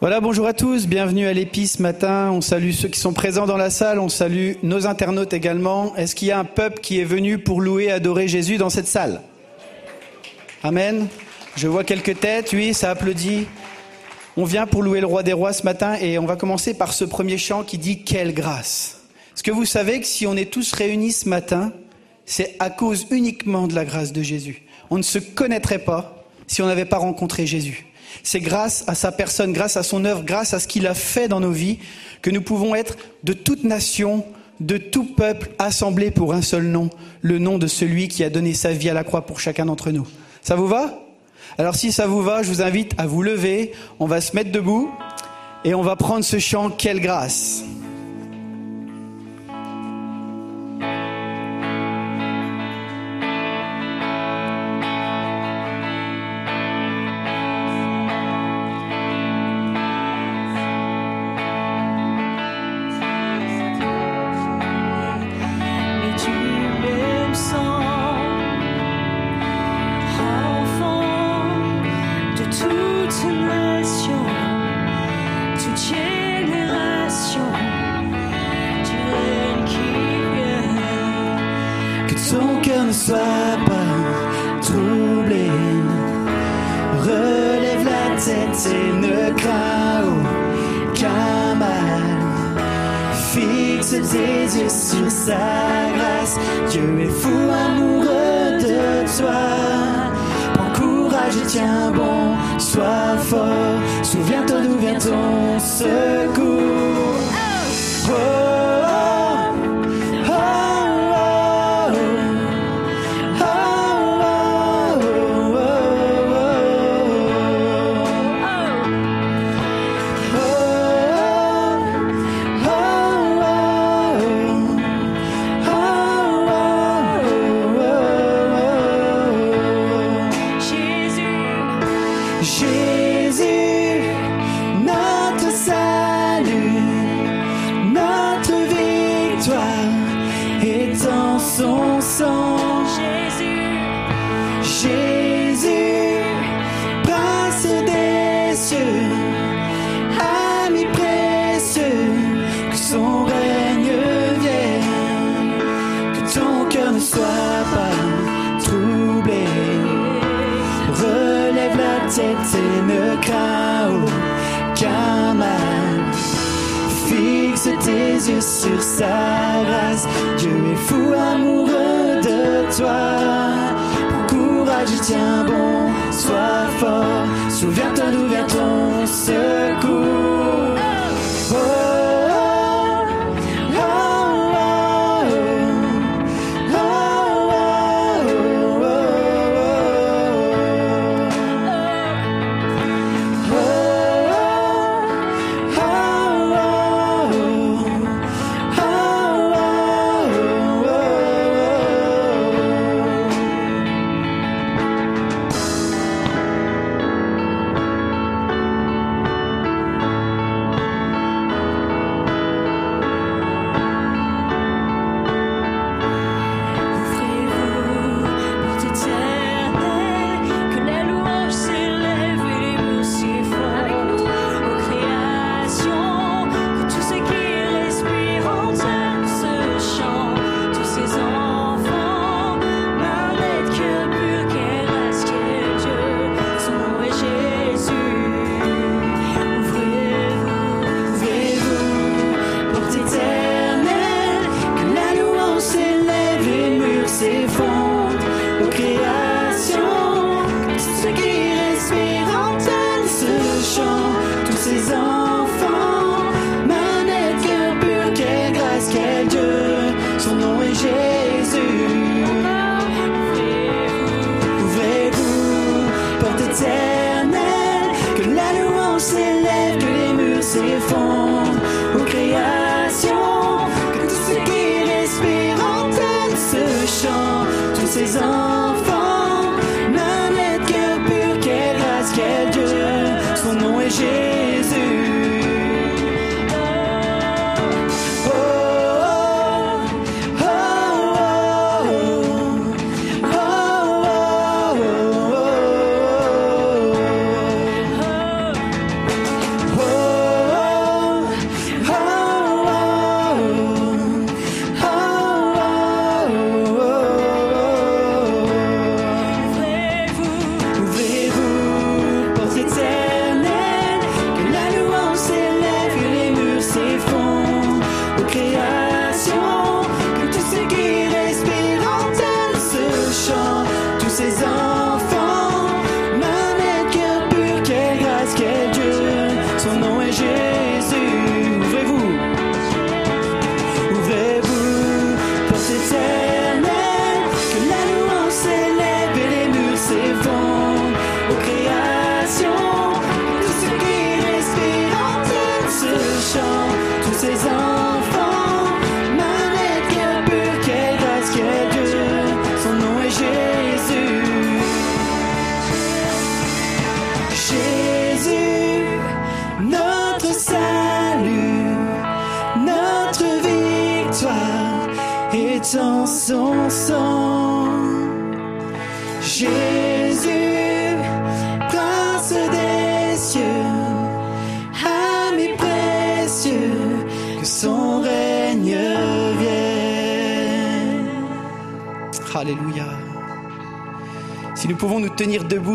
Voilà, bonjour à tous, bienvenue à l'Épi ce matin. On salue ceux qui sont présents dans la salle, on salue nos internautes également. Est-ce qu'il y a un peuple qui est venu pour louer adorer Jésus dans cette salle? Amen. Je vois quelques têtes, oui, ça applaudit. On vient pour louer le roi des rois ce matin et on va commencer par ce premier chant qui dit Quelle grâce. Est-ce que vous savez que si on est tous réunis ce matin, c'est à cause uniquement de la grâce de Jésus? On ne se connaîtrait pas si on n'avait pas rencontré Jésus. C'est grâce à sa personne, grâce à son œuvre, grâce à ce qu'il a fait dans nos vies, que nous pouvons être de toute nation, de tout peuple assemblés pour un seul nom, le nom de celui qui a donné sa vie à la croix pour chacun d'entre nous. Ça vous va? Alors si ça vous va, je vous invite à vous lever, on va se mettre debout et on va prendre ce chant Quelle grâce. les yeux sur sa grâce, Dieu est fou amoureux de toi. Pour courage, tiens bon, sois fort. Souviens-toi d'où vient ton secours. 谢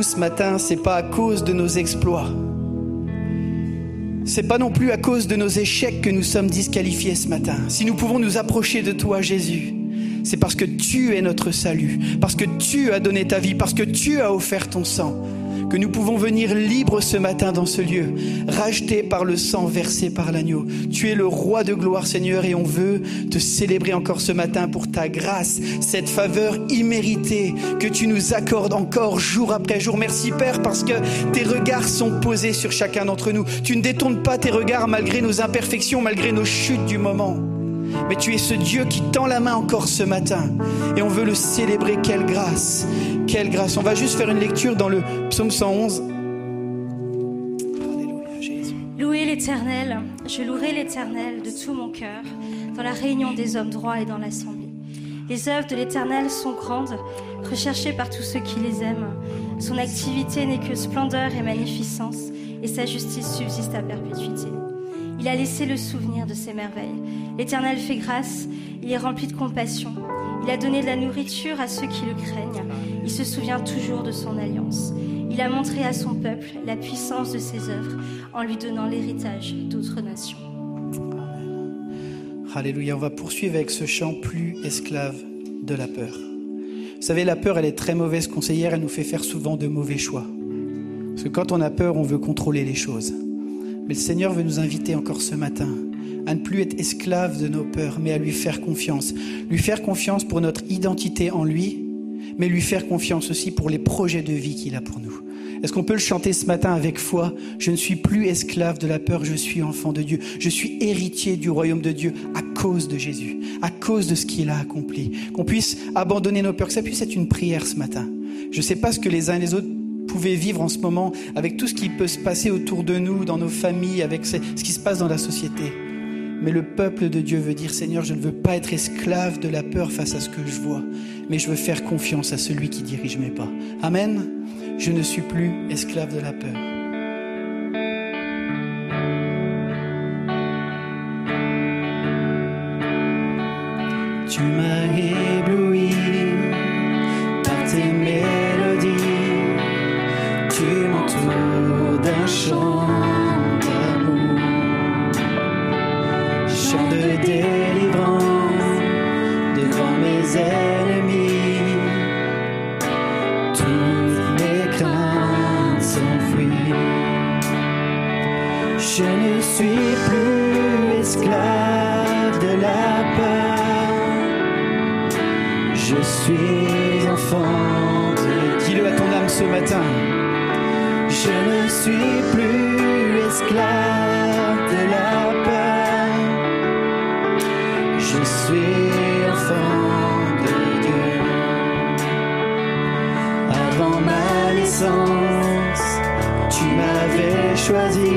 ce matin, c'est pas à cause de nos exploits. C'est pas non plus à cause de nos échecs que nous sommes disqualifiés ce matin. Si nous pouvons nous approcher de toi, Jésus, c'est parce que tu es notre salut, parce que tu as donné ta vie, parce que tu as offert ton sang que nous pouvons venir libres ce matin dans ce lieu, rachetés par le sang versé par l'agneau. Tu es le roi de gloire, Seigneur, et on veut te célébrer encore ce matin pour ta grâce, cette faveur imméritée que tu nous accordes encore jour après jour. Merci Père, parce que tes regards sont posés sur chacun d'entre nous. Tu ne détournes pas tes regards malgré nos imperfections, malgré nos chutes du moment. Mais tu es ce Dieu qui tend la main encore ce matin. Et on veut le célébrer. Quelle grâce. Quelle grâce. On va juste faire une lecture dans le psaume 111. Alléluia, Jésus. Louez l'éternel. Je louerai l'éternel de tout mon cœur dans la réunion des hommes droits et dans l'assemblée. Les œuvres de l'éternel sont grandes, recherchées par tous ceux qui les aiment. Son activité n'est que splendeur et magnificence, et sa justice subsiste à perpétuité. Il a laissé le souvenir de ses merveilles. L'Éternel fait grâce, il est rempli de compassion. Il a donné de la nourriture à ceux qui le craignent. Il se souvient toujours de son alliance. Il a montré à son peuple la puissance de ses œuvres en lui donnant l'héritage d'autres nations. Alléluia, on va poursuivre avec ce chant plus esclave de la peur. Vous savez, la peur, elle est très mauvaise conseillère, elle nous fait faire souvent de mauvais choix. Parce que quand on a peur, on veut contrôler les choses. Mais le Seigneur veut nous inviter encore ce matin à ne plus être esclave de nos peurs, mais à lui faire confiance. Lui faire confiance pour notre identité en lui, mais lui faire confiance aussi pour les projets de vie qu'il a pour nous. Est-ce qu'on peut le chanter ce matin avec foi? Je ne suis plus esclave de la peur, je suis enfant de Dieu. Je suis héritier du royaume de Dieu à cause de Jésus, à cause de ce qu'il a accompli. Qu'on puisse abandonner nos peurs, que ça puisse être une prière ce matin. Je ne sais pas ce que les uns et les autres pouvaient vivre en ce moment avec tout ce qui peut se passer autour de nous, dans nos familles, avec ce qui se passe dans la société. Mais le peuple de Dieu veut dire, Seigneur, je ne veux pas être esclave de la peur face à ce que je vois, mais je veux faire confiance à celui qui dirige mes pas. Amen. Je ne suis plus esclave de la peur. Tu m'as Je ne suis plus esclave de la peur. Suis enfant de Dieu. Avant ma naissance, tu m'avais choisi,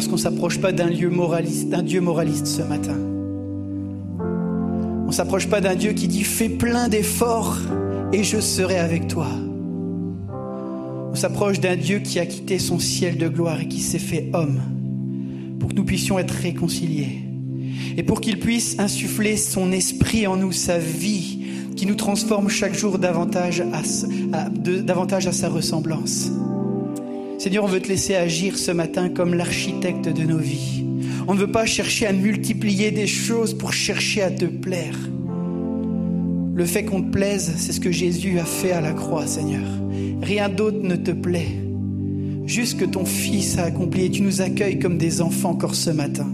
parce qu'on s'approche pas d'un Dieu moraliste ce matin. On s'approche pas d'un Dieu qui dit fais plein d'efforts et je serai avec toi. On s'approche d'un Dieu qui a quitté son ciel de gloire et qui s'est fait homme pour que nous puissions être réconciliés et pour qu'il puisse insuffler son esprit en nous, sa vie, qui nous transforme chaque jour davantage à sa ressemblance. Seigneur, on veut te laisser agir ce matin comme l'architecte de nos vies. On ne veut pas chercher à multiplier des choses pour chercher à te plaire. Le fait qu'on te plaise, c'est ce que Jésus a fait à la croix, Seigneur. Rien d'autre ne te plaît. Juste que ton Fils a accompli et tu nous accueilles comme des enfants encore ce matin.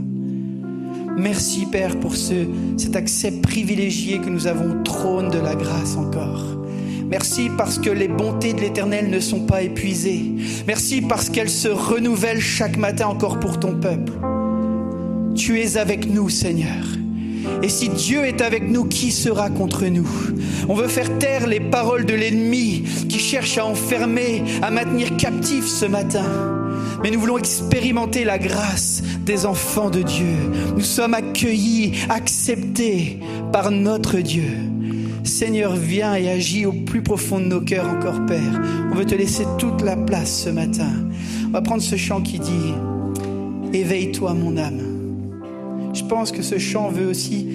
Merci Père pour ce, cet accès privilégié que nous avons au trône de la grâce encore. Merci parce que les bontés de l'Éternel ne sont pas épuisées. Merci parce qu'elles se renouvellent chaque matin encore pour ton peuple. Tu es avec nous Seigneur. Et si Dieu est avec nous, qui sera contre nous? On veut faire taire les paroles de l'ennemi qui cherche à enfermer, à maintenir captif ce matin. Mais nous voulons expérimenter la grâce des enfants de Dieu. Nous sommes accueillis, acceptés par notre Dieu. Seigneur, viens et agis au plus profond de nos cœurs encore, Père. On veut te laisser toute la place ce matin. On va prendre ce chant qui dit Éveille-toi, mon âme. Je pense que ce chant veut aussi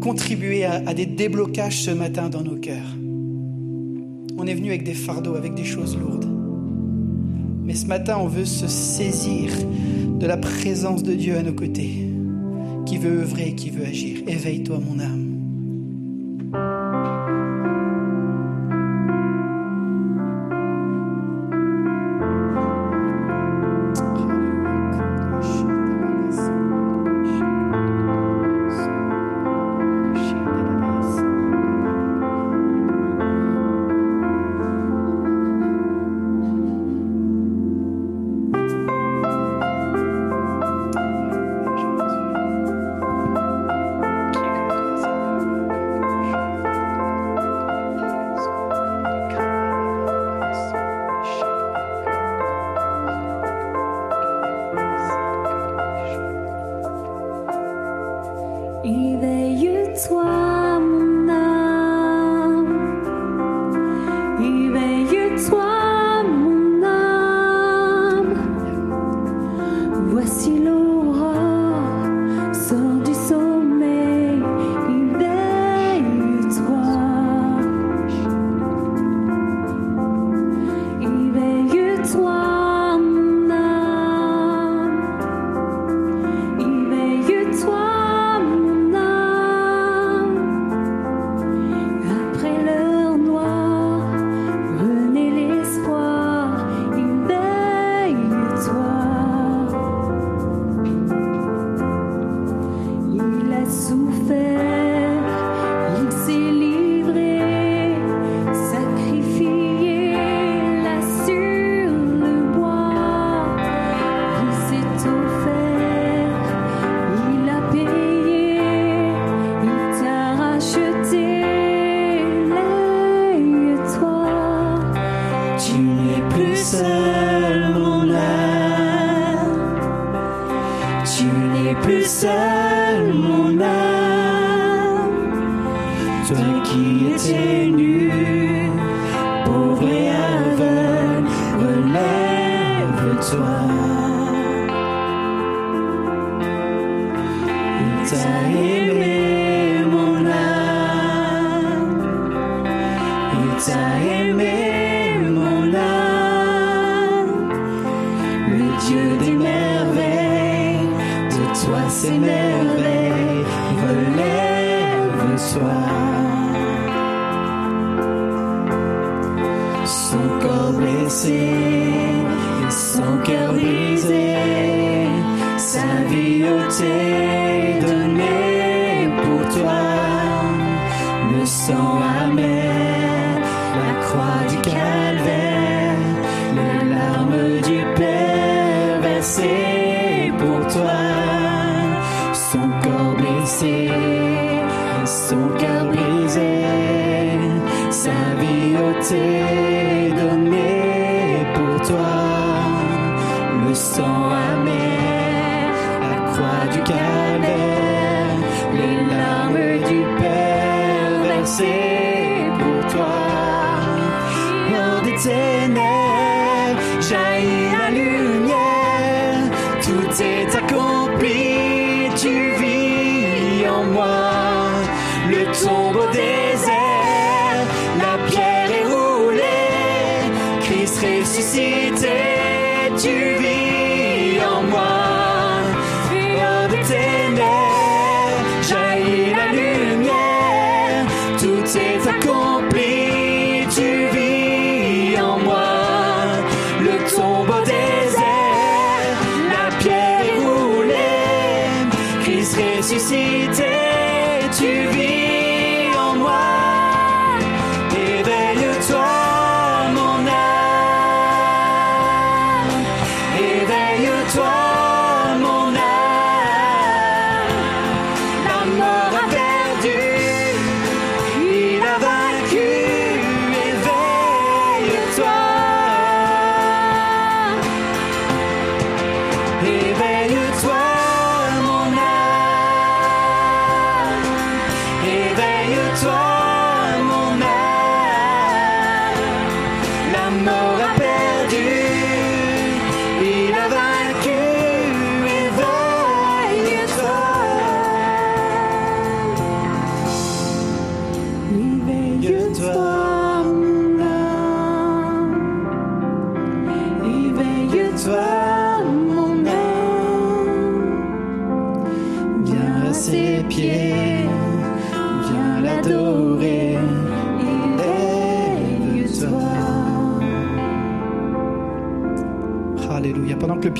contribuer à, des déblocages ce matin dans nos cœurs. On est venu avec des fardeaux, avec des choses lourdes. Mais ce matin, on veut se saisir de la présence de Dieu à nos côtés, qui veut œuvrer, qui veut agir. Éveille-toi, mon âme.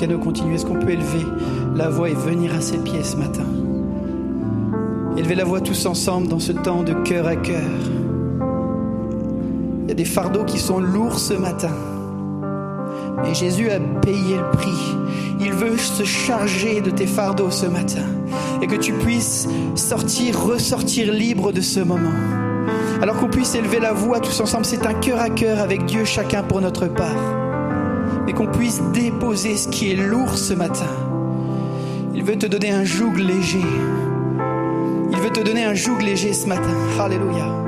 Piano continue, est-ce qu'on peut élever la voix et venir à ses pieds ce matin? Élever la voix tous ensemble dans ce temps de cœur à cœur. Il y a des fardeaux qui sont lourds ce matin. Et Jésus a payé le prix. Il veut se charger de tes fardeaux ce matin. Et que tu puisses sortir, ressortir libre de ce moment. Alors qu'on puisse élever la voix tous ensemble, c'est un cœur à cœur avec Dieu, chacun pour notre part mais qu'on puisse déposer ce qui est lourd ce matin. Il veut te donner un joug léger. Il veut te donner un joug léger ce matin. Alléluia.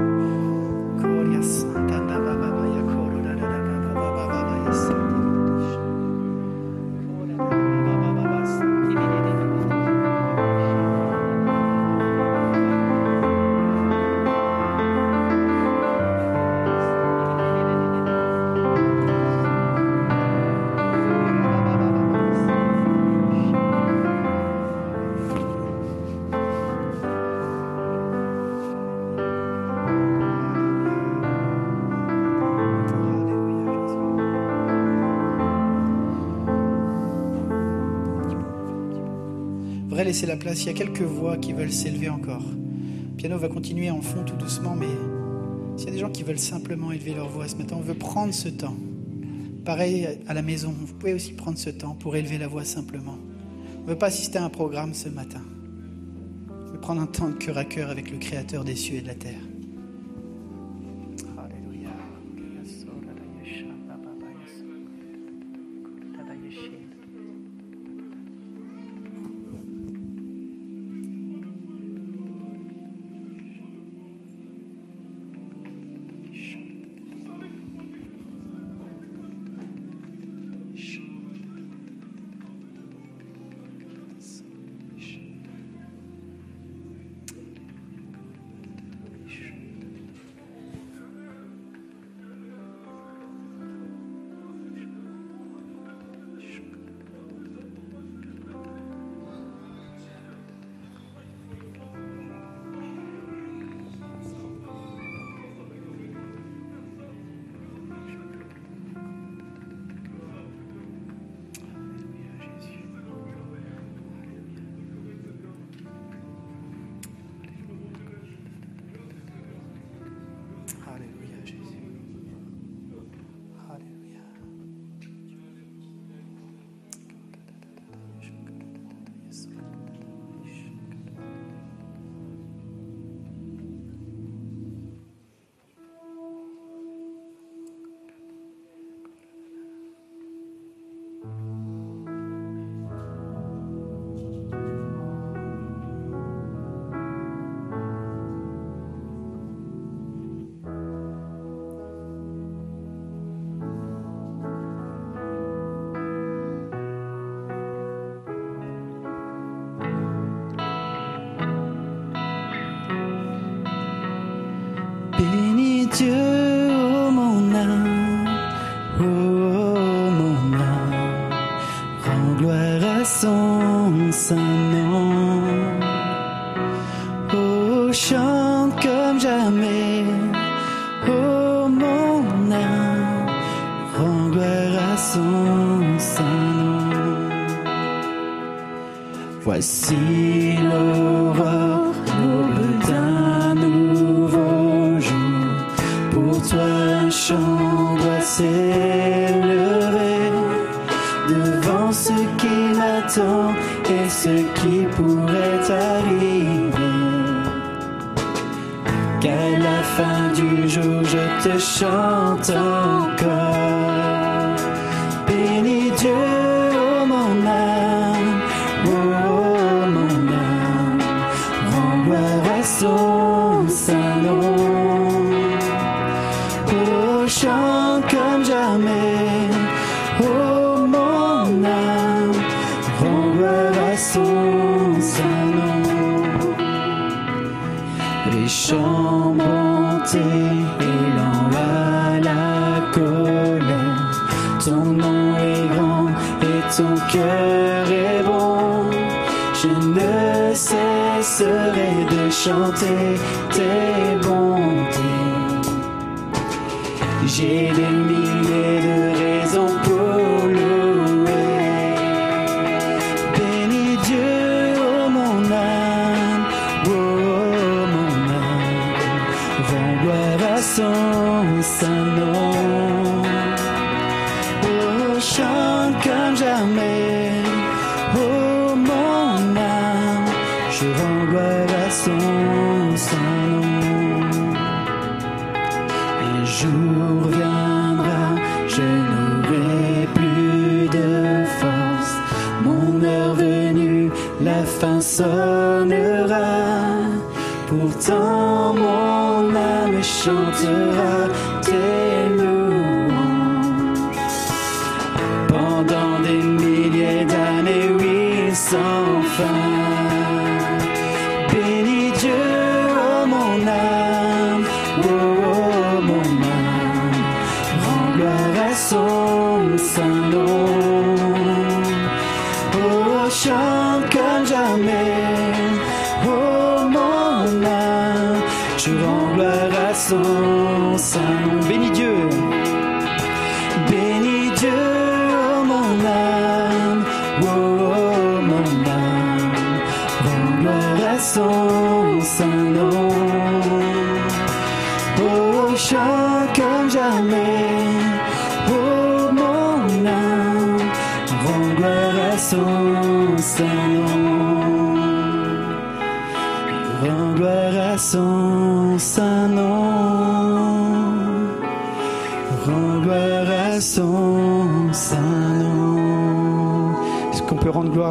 La place. Il y a quelques voix qui veulent s'élever encore. Le piano va continuer en fond tout doucement, mais s'il y a des gens qui veulent simplement élever leur voix ce matin, on veut prendre ce temps. Pareil à la maison, vous pouvez aussi prendre ce temps pour élever la voix simplement. On ne veut pas assister à un programme ce matin. On veut prendre un temps de cœur à cœur avec le Créateur des cieux et de la terre. Son nom. Oh, chante comme jamais, oh mon âme, rends gloire à son nom. Les chants bonté et à la colère. Ton nom est grand et ton cœur cesserai de chanter tes bontés. J'ai des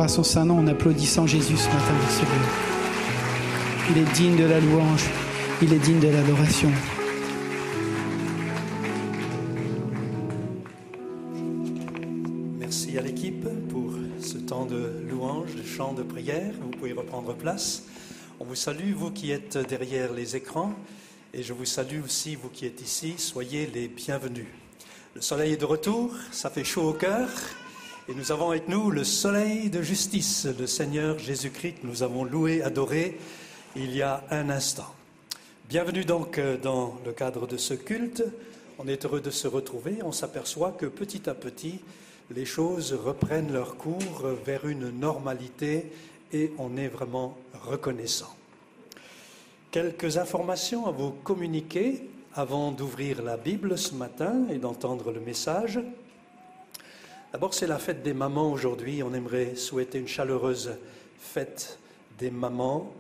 à son saint nom en applaudissant Jésus ce matin lieu Il est digne de la louange, il est digne de l'adoration. Merci à l'équipe pour ce temps de louange, de chant, de prière. Vous pouvez reprendre place. On vous salue, vous qui êtes derrière les écrans, et je vous salue aussi, vous qui êtes ici. Soyez les bienvenus. Le soleil est de retour, ça fait chaud au cœur, et nous avons avec nous le soleil de justice, le Seigneur Jésus-Christ, nous avons loué, adoré il y a un instant. Bienvenue donc euh, dans le cadre de ce culte. On est heureux de se retrouver. On s'aperçoit que petit à petit, les choses reprennent leur cours vers une normalité et on est vraiment reconnaissant. Quelques informations à vous communiquer avant d'ouvrir la Bible ce matin et d'entendre le message. D'abord, c'est la fête des mamans aujourd'hui. On aimerait souhaiter une chaleureuse fête des mamans.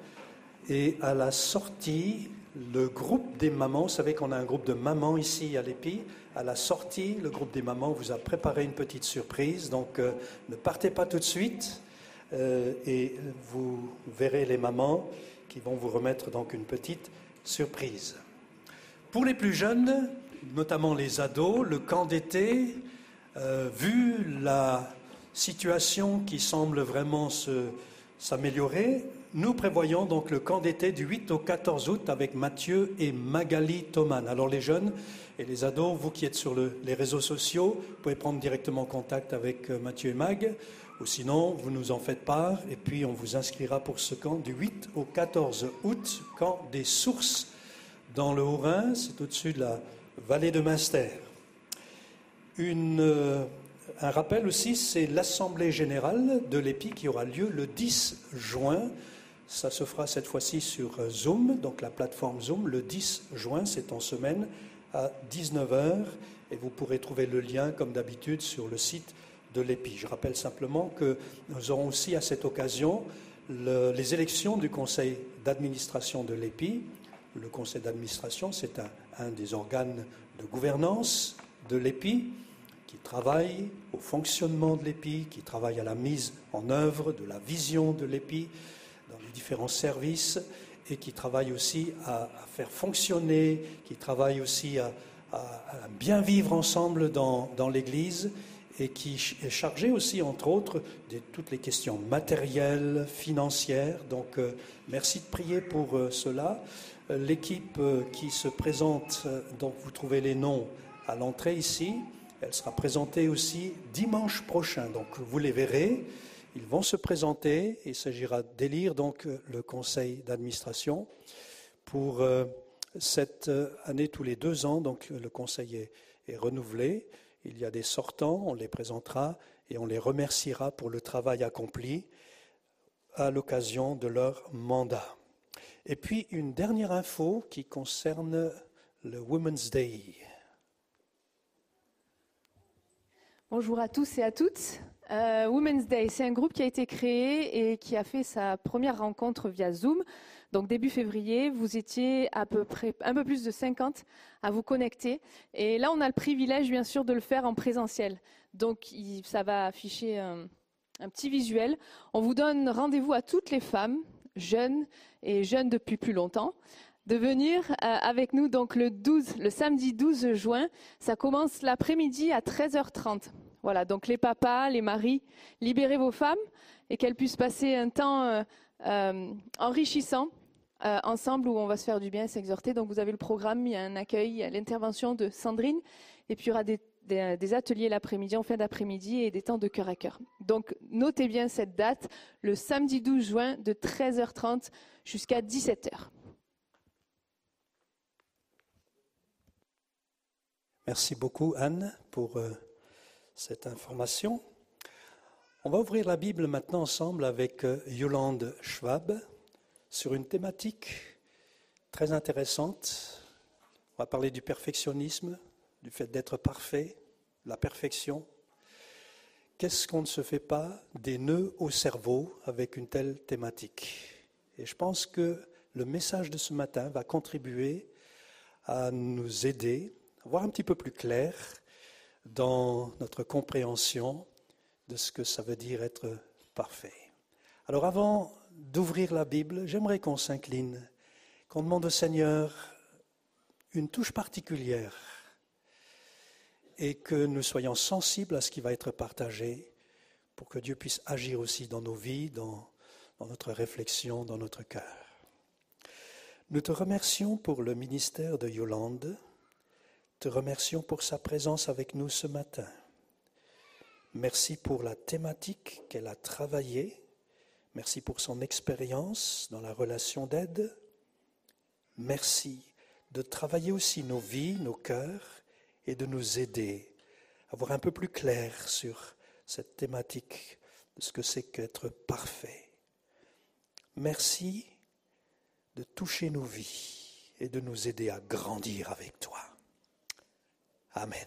Et à la sortie, le groupe des mamans, vous savez qu'on a un groupe de mamans ici à l'EPI, à la sortie, le groupe des mamans vous a préparé une petite surprise, donc euh, ne partez pas tout de suite euh, et vous verrez les mamans qui vont vous remettre donc une petite surprise. Pour les plus jeunes, notamment les ados, le camp d'été, euh, vu la situation qui semble vraiment s'améliorer, nous prévoyons donc le camp d'été du 8 au 14 août avec Mathieu et Magali Thoman. Alors les jeunes et les ados, vous qui êtes sur les réseaux sociaux, pouvez prendre directement contact avec euh, Mathieu et Mag, ou sinon vous nous en faites part et puis on vous inscrira pour ce camp du 8 au 14 août, camp des sources dans le Haut-Rhin, c'est au-dessus de la vallée de Münster. Euh, un rappel aussi, c'est l'Assemblée générale de l'EPI qui aura lieu le 10 juin ça se fera cette fois-ci sur euh, Zoom, donc la plateforme Zoom, le 10 juin, c'est en semaine, à 19h. Et vous pourrez trouver le lien, comme d'habitude, sur le site de l'EPI. Je rappelle simplement que nous aurons aussi à cette occasion les élections du conseil d'administration de l'EPI. Le conseil d'administration, c'est un, un, des organes de gouvernance de l'EPI qui travaille au fonctionnement de l'EPI, qui travaille à la mise en œuvre de la vision de l'EPI, dans les différents services et qui travaille aussi à, faire fonctionner, qui travaille aussi à, bien vivre ensemble dans, l'Église et qui est chargé aussi, entre autres, de toutes les questions matérielles, financières. Donc, euh, merci de prier pour euh, cela. Euh, l'équipe qui se présente, donc vous trouvez les noms à l'entrée ici. Elle sera présentée aussi dimanche prochain. Donc, vous les verrez. Ils vont se présenter. Il s'agira d'élire donc le conseil d'administration pour euh, cette euh, année tous les deux ans. Donc le conseil est, est, renouvelé. Il y a des sortants, on les présentera et on les remerciera pour le travail accompli à l'occasion de leur mandat. Et puis une dernière info qui concerne le Women's Day. Bonjour à tous et à toutes. Euh, Women's Day, c'est un groupe qui a été créé et qui a fait sa première rencontre via Zoom. Donc début février, vous étiez à peu près un peu plus de 50 à vous connecter. Et là, on a le privilège, bien sûr, de le faire en présentiel. Donc ça va afficher un, petit visuel. On vous donne rendez-vous à toutes les femmes, jeunes et jeunes depuis plus longtemps, de venir euh, avec nous donc le 12, le samedi 12 juin. Ça commence l'après-midi à 13h30. Voilà, donc les papas, les maris, libérez vos femmes et qu'elles puissent passer un temps euh, euh, enrichissant ensemble où on va se faire du bien, s'exhorter. Donc vous avez le programme, il y a un accueil, il y a l'intervention de Sandrine et puis il y aura des, des ateliers l'après-midi, en fin d'après-midi et des temps de cœur à cœur. Donc notez bien cette date, le samedi 12 juin de 13h30 jusqu'à 17h. Merci beaucoup Anne pour cette information. On va ouvrir la Bible maintenant ensemble avec euh, Yolande Schwab sur une thématique très intéressante. On va parler du perfectionnisme, du fait d'être parfait, la perfection. Qu'est-ce qu'on ne se fait pas des nœuds au cerveau avec une telle thématique? Et je pense que le message de ce matin va contribuer à nous aider voir un petit peu plus clair dans notre compréhension de ce que ça veut dire être parfait. Alors avant d'ouvrir la Bible, j'aimerais qu'on s'incline, qu'on demande au Seigneur une touche particulière et que nous soyons sensibles à ce qui va être partagé pour que Dieu puisse agir aussi dans nos vies, dans, dans notre réflexion, dans notre cœur. Nous te remercions pour le ministère de Yolande te remercions pour sa présence avec nous ce matin. Merci pour la thématique qu'elle a travaillée. Merci pour son expérience dans la relation d'aide. Merci de travailler aussi nos vies, nos cœurs et de nous aider à voir un peu plus clair sur cette thématique de ce que c'est qu'être parfait. Merci de toucher nos vies et de nous aider à grandir avec toi. Amen.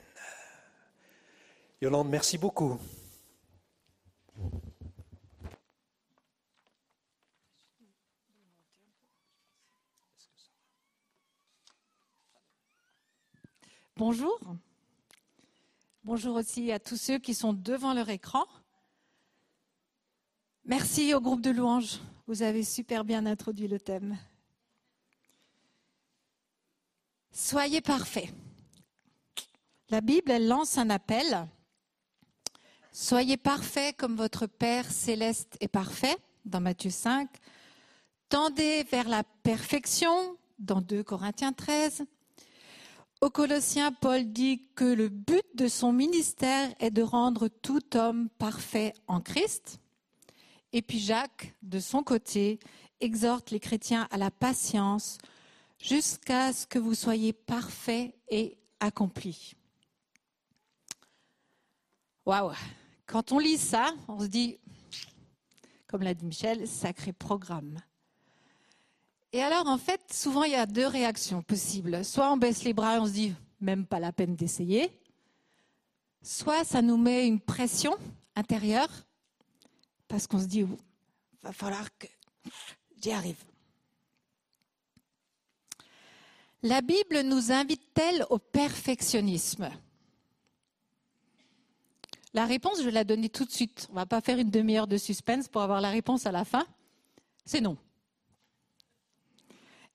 Yolande, merci beaucoup. Bonjour. Bonjour aussi à tous ceux qui sont devant leur écran. Merci au groupe de louanges. Vous avez super bien introduit le thème. Soyez parfaits. La Bible, lance un appel. Soyez parfaits comme votre Père céleste est parfait, dans Matthieu 5. Tendez vers la perfection dans 2 Corinthiens 13. Aux Colossiens, Paul dit que le but de son ministère est de rendre tout homme parfait en Christ. Et puis Jacques, de son côté, exhorte les chrétiens à la patience jusqu'à ce que vous soyez parfaits et accomplis. Waouh Quand on lit ça, on se dit, comme l'a dit Michel, sacré programme. Et alors, en fait, souvent, il y a deux réactions possibles. Soit on baisse les bras et on se dit, même pas la peine d'essayer. Soit ça nous met une pression intérieure parce qu'on se dit, va falloir que j'y arrive. La Bible nous invite-t-elle au perfectionnisme? La réponse, je vais la donner tout de suite. On ne va pas faire une demi-heure de suspense pour avoir la réponse à la fin. C'est non.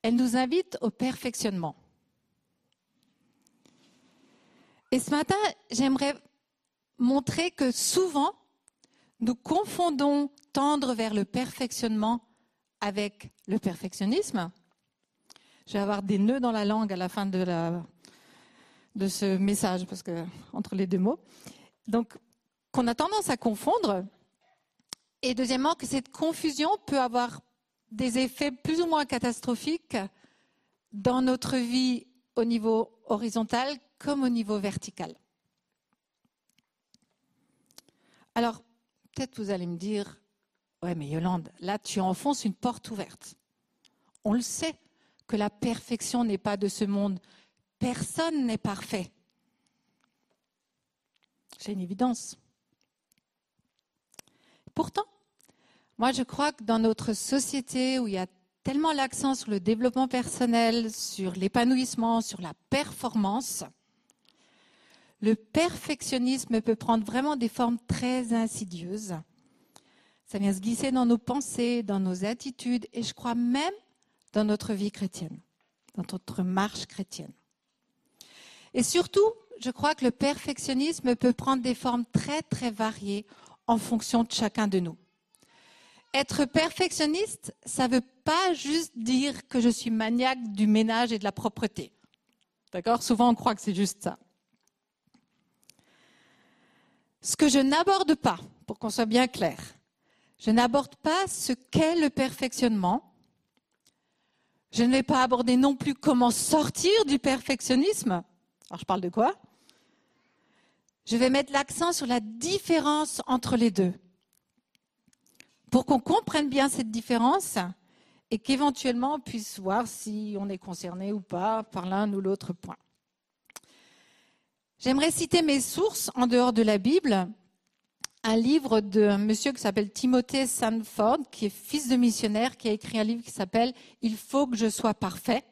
Elle nous invite au perfectionnement. Et ce matin, j'aimerais montrer que souvent, nous confondons tendre vers le perfectionnement avec le perfectionnisme. Je vais avoir des nœuds dans la langue à la fin de, de ce message, parce que entre les deux mots. Donc, qu'on a tendance à confondre. Et deuxièmement, que cette confusion peut avoir des effets plus ou moins catastrophiques dans notre vie au niveau horizontal comme au niveau vertical. Alors, peut-être vous allez me dire, ouais, mais Yolande, là, tu enfonces une porte ouverte. On le sait que la perfection n'est pas de ce monde. Personne n'est parfait. C'est une évidence. Pourtant, moi, je crois que dans notre société où il y a tellement l'accent sur le développement personnel, sur l'épanouissement, sur la performance, le perfectionnisme peut prendre vraiment des formes très insidieuses. Ça vient se glisser dans nos pensées, dans nos attitudes et je crois même dans notre vie chrétienne, dans notre marche chrétienne. Et surtout, je crois que le perfectionnisme peut prendre des formes très très variées en fonction de chacun de nous. Être perfectionniste, ça ne veut pas juste dire que je suis maniaque du ménage et de la propreté. D'accord? Souvent, on croit que c'est juste ça. Ce que je n'aborde pas, pour qu'on soit bien clair, je n'aborde pas ce qu'est le perfectionnement. Je ne vais pas aborder non plus comment sortir du perfectionnisme. Je parle de quoi? Je vais mettre l'accent sur la différence entre les deux pour qu'on comprenne bien cette différence et qu'éventuellement on puisse voir si on est concerné ou pas par l'un ou l'autre point. J'aimerais citer mes sources en dehors de la Bible. Un livre d'un monsieur qui s'appelle Timothée Sanford, qui est fils de missionnaire, qui a écrit un livre qui s'appelle Il faut que je sois parfait.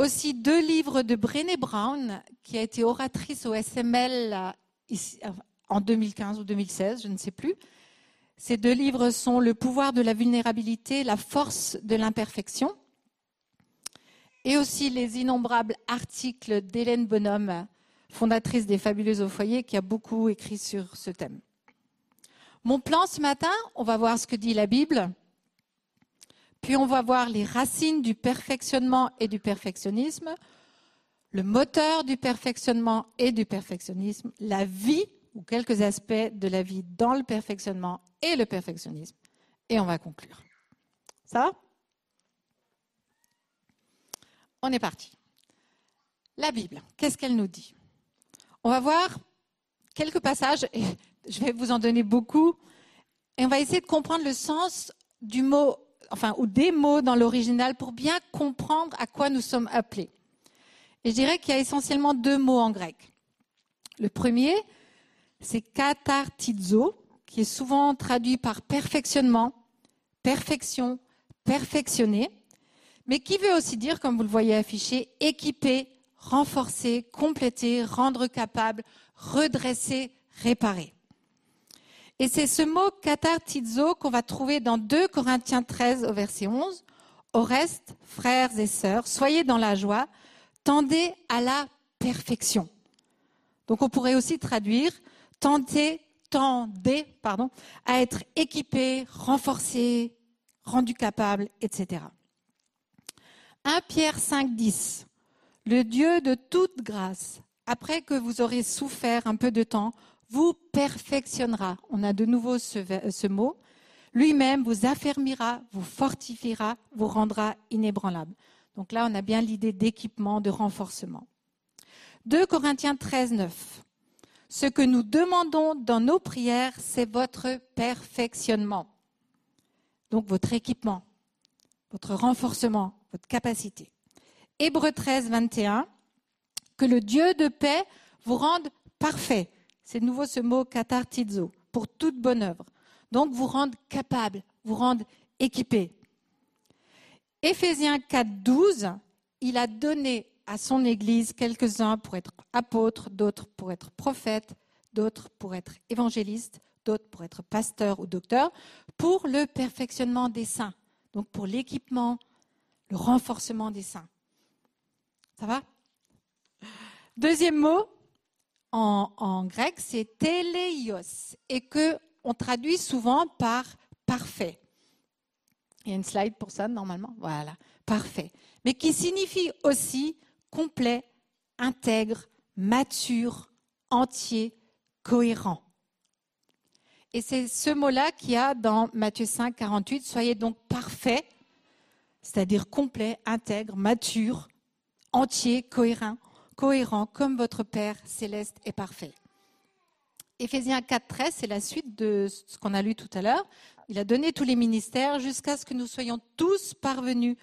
Aussi deux livres de Brené Brown, qui a été oratrice au SML en 2015 ou 2016, je ne sais plus, ces deux livres sont Le pouvoir de la vulnérabilité, La force de l'imperfection, et aussi les innombrables articles d'Hélène Bonhomme, fondatrice des Fabuleuses au foyer, qui a beaucoup écrit sur ce thème. Mon plan ce matin, on va voir ce que dit la Bible, puis on va voir les racines du perfectionnement et du perfectionnisme, le moteur du perfectionnement et du perfectionnisme, la vie ou quelques aspects de la vie dans le perfectionnement et le perfectionnisme. Et on va conclure. Ça On est parti. La Bible, qu'est-ce qu'elle nous dit? On va voir quelques passages, et je vais vous en donner beaucoup, et on va essayer de comprendre le sens du mot, enfin, ou des mots dans l'original pour bien comprendre à quoi nous sommes appelés. Et je dirais qu'il y a essentiellement deux mots en grec. Le premier, c'est katartizo, qui est souvent traduit par perfectionnement, perfection, perfectionner, mais qui veut aussi dire, comme vous le voyez affiché, équiper, renforcer, compléter, rendre capable, redresser, réparer. Et c'est ce mot katartizo qu'on va trouver dans 2 Corinthiens 13 au verset 11. Au reste, frères et sœurs, soyez dans la joie, tendez à la perfection. Donc on pourrait aussi traduire tenter, tendez, pardon, à être équipé, renforcé, rendu capable, etc. 1 Pierre 5, 10. Le Dieu de toute grâce, après que vous aurez souffert un peu de temps, vous perfectionnera. On a de nouveau ce, mot. Lui-même vous affermira, vous fortifiera, vous rendra inébranlable. Donc là, on a bien l'idée d'équipement, de renforcement. 2 Corinthiens 13, 9. Ce que nous demandons dans nos prières, c'est votre perfectionnement. Donc votre équipement, votre renforcement, votre capacité. Hébreu 13, 21. Que le Dieu de paix vous rende parfait. C'est nouveau ce mot katartizo, pour toute bonne œuvre. Donc vous rende capable, vous rende équipé. Éphésiens 4, 12. Il a donné à son Église quelques-uns pour être apôtres, d'autres pour être prophètes, d'autres pour être évangélistes, d'autres pour être pasteurs ou docteurs, pour le perfectionnement des saints, donc pour l'équipement, le renforcement des saints. Ça va? Deuxième mot en, grec, c'est teleios, et que on traduit souvent par parfait. Il y a une slide pour ça normalement. Voilà, parfait. Mais qui signifie aussi complet, intègre, mature, entier, cohérent. Et c'est ce mot-là qu'il y a dans Matthieu 5, 48. Soyez donc parfaits, c'est-à-dire complet, intègre, mature, entier, cohérent, cohérent, comme votre Père céleste est parfait. Éphésiens 4, 13, c'est la suite de ce qu'on a lu tout à l'heure. Il a donné tous les ministères jusqu'à ce que nous soyons tous parvenus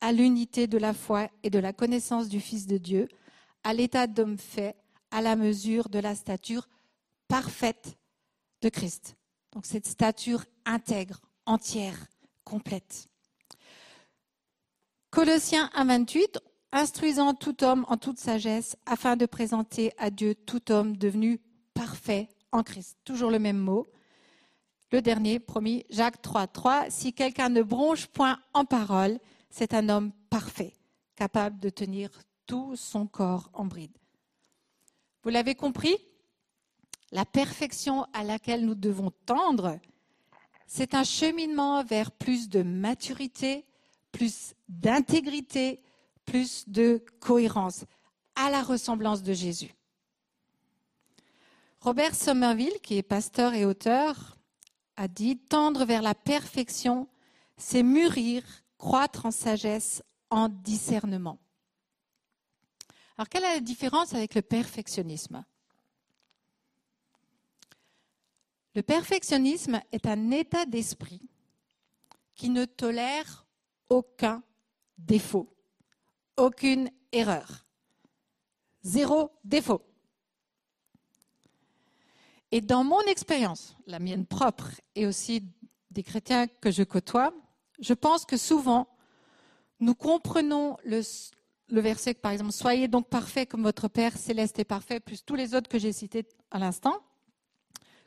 à l'unité de la foi et de la connaissance du Fils de Dieu, à l'état d'homme fait, à la mesure de la stature parfaite de Christ. Donc cette stature intègre, entière, complète. Colossiens 1, 28, instruisant tout homme en toute sagesse, afin de présenter à Dieu tout homme devenu parfait en Christ. Toujours le même mot. Le dernier, promis, Jacques 3, 3, si quelqu'un ne bronche point en parole, c'est un homme parfait, capable de tenir tout son corps en bride. Vous l'avez compris? La perfection à laquelle nous devons tendre, c'est un cheminement vers plus de maturité, plus d'intégrité, plus de cohérence, à la ressemblance de Jésus. Robert Somerville, qui est pasteur et auteur, a dit Tendre vers la perfection, c'est mûrir croître en sagesse, en discernement. Alors, quelle est la différence avec le perfectionnisme? Le perfectionnisme est un état d'esprit qui ne tolère aucun défaut, aucune erreur. Zéro défaut. Et dans mon expérience, la mienne propre et aussi des chrétiens que je côtoie, je pense que souvent, nous comprenons le, verset, par exemple, Soyez donc parfaits comme votre Père céleste est parfait, plus tous les autres que j'ai cités à l'instant,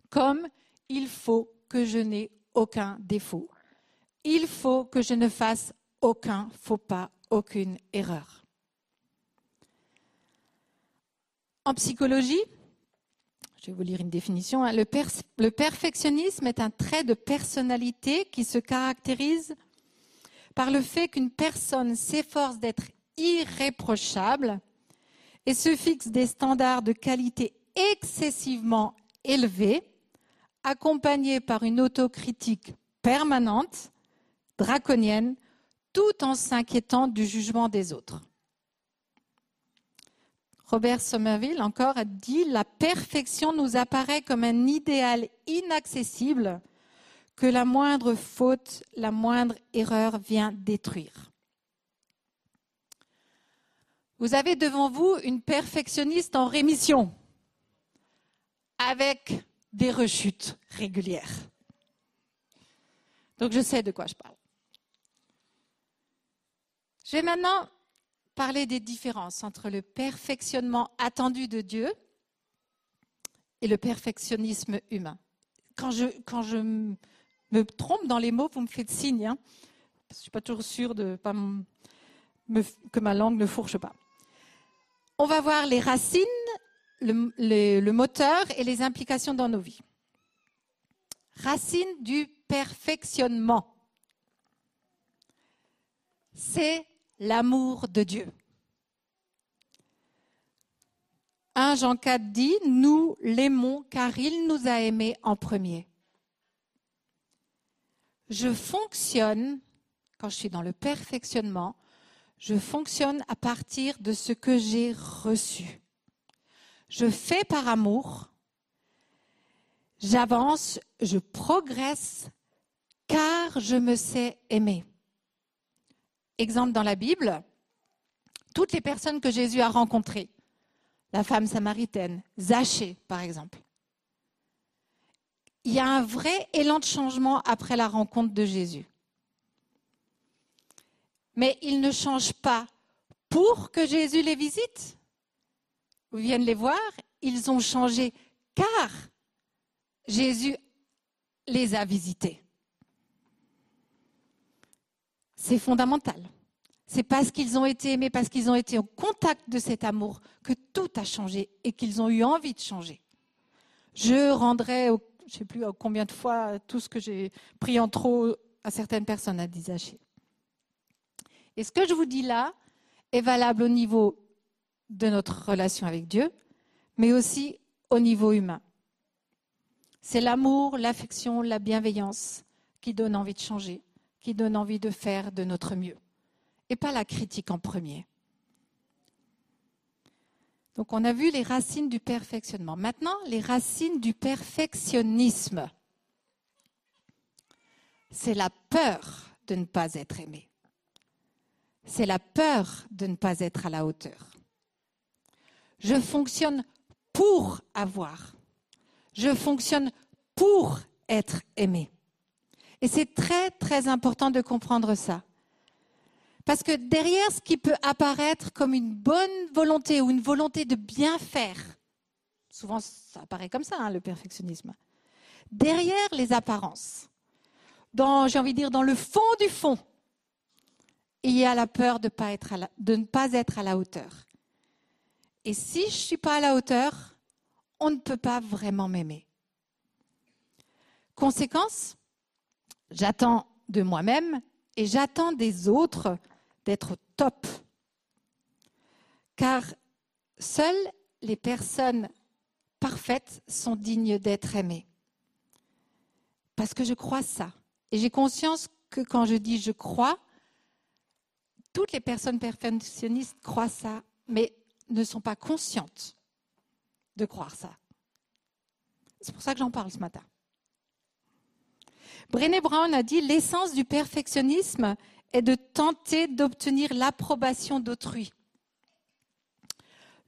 comme il faut que je n'ai aucun défaut. Il faut que je ne fasse aucun faux pas, aucune erreur. En psychologie, je vais vous lire une définition. Hein. Le, le, perfectionnisme est un trait de personnalité qui se caractérise par le fait qu'une personne s'efforce d'être irréprochable et se fixe des standards de qualité excessivement élevés, accompagnés par une autocritique permanente, draconienne, tout en s'inquiétant du jugement des autres. Robert Somerville encore a dit La perfection nous apparaît comme un idéal inaccessible que la moindre faute, la moindre erreur vient détruire. Vous avez devant vous une perfectionniste en rémission, avec des rechutes régulières. Donc je sais de quoi je parle. Je vais maintenant parler des différences entre le perfectionnement attendu de Dieu et le perfectionnisme humain. Quand je, quand je me trompe dans les mots, vous me faites signe. Hein. je ne suis pas toujours sûre de pas que ma langue ne fourche pas. On va voir les racines, le, moteur et les implications dans nos vies. Racines du perfectionnement. c'est l'amour de Dieu. 1 Jean 4 dit, nous l'aimons car il nous a aimés en premier. Je fonctionne, quand je suis dans le perfectionnement, je fonctionne à partir de ce que j'ai reçu. Je fais par amour, j'avance, je progresse, car je me sais aimer. Exemple dans la Bible, toutes les personnes que Jésus a rencontrées, la femme samaritaine, Zachée par exemple. Il y a un vrai élan de changement après la rencontre de Jésus. Mais ils ne changent pas pour que Jésus les visite ou vienne les voir, ils ont changé car Jésus les a visités. C'est fondamental. C'est parce qu'ils ont été aimés, parce qu'ils ont été au contact de cet amour que tout a changé et qu'ils ont eu envie de changer. Je rendrai, je ne sais plus combien de fois, tout ce que j'ai pris en trop à certaines personnes, à Dizaché. Et ce que je vous dis là est valable au niveau de notre relation avec Dieu, mais aussi au niveau humain. C'est l'amour, l'affection, la bienveillance qui donne envie de changer, qui donne envie de faire de notre mieux et pas la critique en premier. Donc on a vu les racines du perfectionnement. Maintenant, les racines du perfectionnisme. C'est la peur de ne pas être aimé. C'est la peur de ne pas être à la hauteur. Je fonctionne pour avoir. Je fonctionne pour être aimé. Et c'est très, très important de comprendre ça. Parce que derrière ce qui peut apparaître comme une bonne volonté ou une volonté de bien faire, souvent ça apparaît comme ça, hein, le perfectionnisme, derrière les apparences, dans, j'ai envie de dire, dans le fond du fond, il y a la peur de, de ne pas être à la hauteur. Et si je ne suis pas à la hauteur, on ne peut pas vraiment m'aimer. Conséquence, j'attends de moi-même et j'attends des autres d'être top. Car seules les personnes parfaites sont dignes d'être aimées. Parce que je crois ça. Et j'ai conscience que quand je dis je crois, toutes les personnes perfectionnistes croient ça, mais ne sont pas conscientes de croire ça. C'est pour ça que j'en parle ce matin. Brené Brown a dit l'essence du perfectionnisme est de tenter d'obtenir l'approbation d'autrui.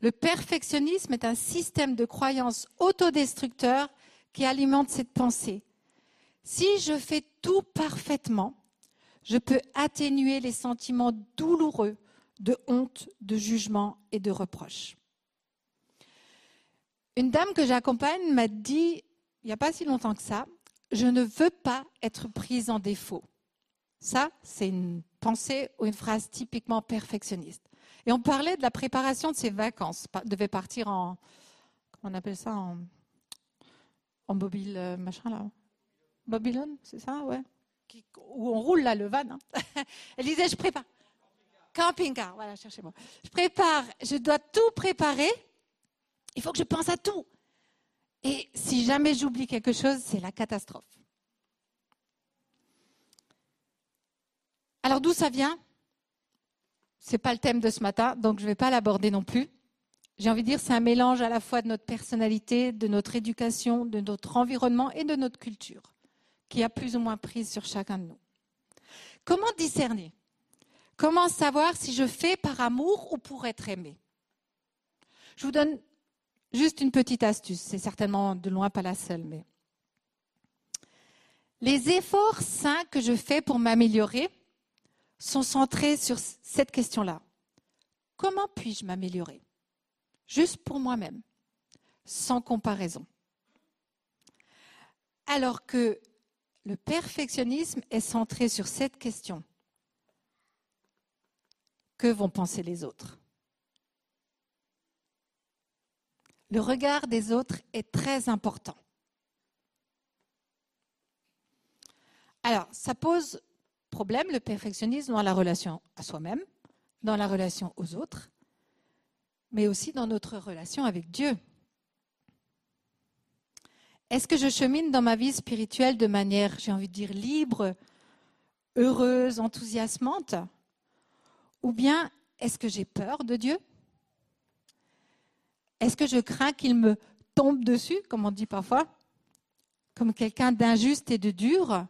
Le perfectionnisme est un système de croyances autodestructeur qui alimente cette pensée. Si je fais tout parfaitement, je peux atténuer les sentiments douloureux de honte, de jugement et de reproche. Une dame que j'accompagne m'a dit, il n'y a pas si longtemps que ça, je ne veux pas être prise en défaut. Ça, c'est une pensée ou une phrase typiquement perfectionniste. Et on parlait de la préparation de ses vacances. Elle devait partir en, on appelle ça, en, en mobile, euh, machin là. Babylone, c'est ça, ouais. où on roule là le van. Hein. Elle disait, je prépare. Camping-car, voilà, cherchez-moi. Je prépare, je dois tout préparer. Il faut que je pense à tout. Et si jamais j'oublie quelque chose, c'est la catastrophe. Alors d'où ça vient? Ce n'est pas le thème de ce matin, donc je ne vais pas l'aborder non plus. J'ai envie de dire, c'est un mélange à la fois de notre personnalité, de notre éducation, de notre environnement et de notre culture, qui a plus ou moins prise sur chacun de nous. Comment discerner? Comment savoir si je fais par amour ou pour être aimé? Je vous donne juste une petite astuce. C'est certainement de loin pas la seule, mais les efforts sains que je fais pour m'améliorer sont centrés sur cette question-là. Comment puis-je m'améliorer? Juste pour moi-même, sans comparaison. Alors que le perfectionnisme est centré sur cette question. Que vont penser les autres? Le regard des autres est très important. Alors, ça pose problème, le perfectionnisme, dans la relation à soi-même, dans la relation aux autres, mais aussi dans notre relation avec Dieu. Est-ce que je chemine dans ma vie spirituelle de manière, j'ai envie de dire, libre, heureuse, enthousiasmante? Ou bien est-ce que j'ai peur de Dieu? Est-ce que je crains qu'il me tombe dessus, comme on dit parfois, comme quelqu'un d'injuste et de dur?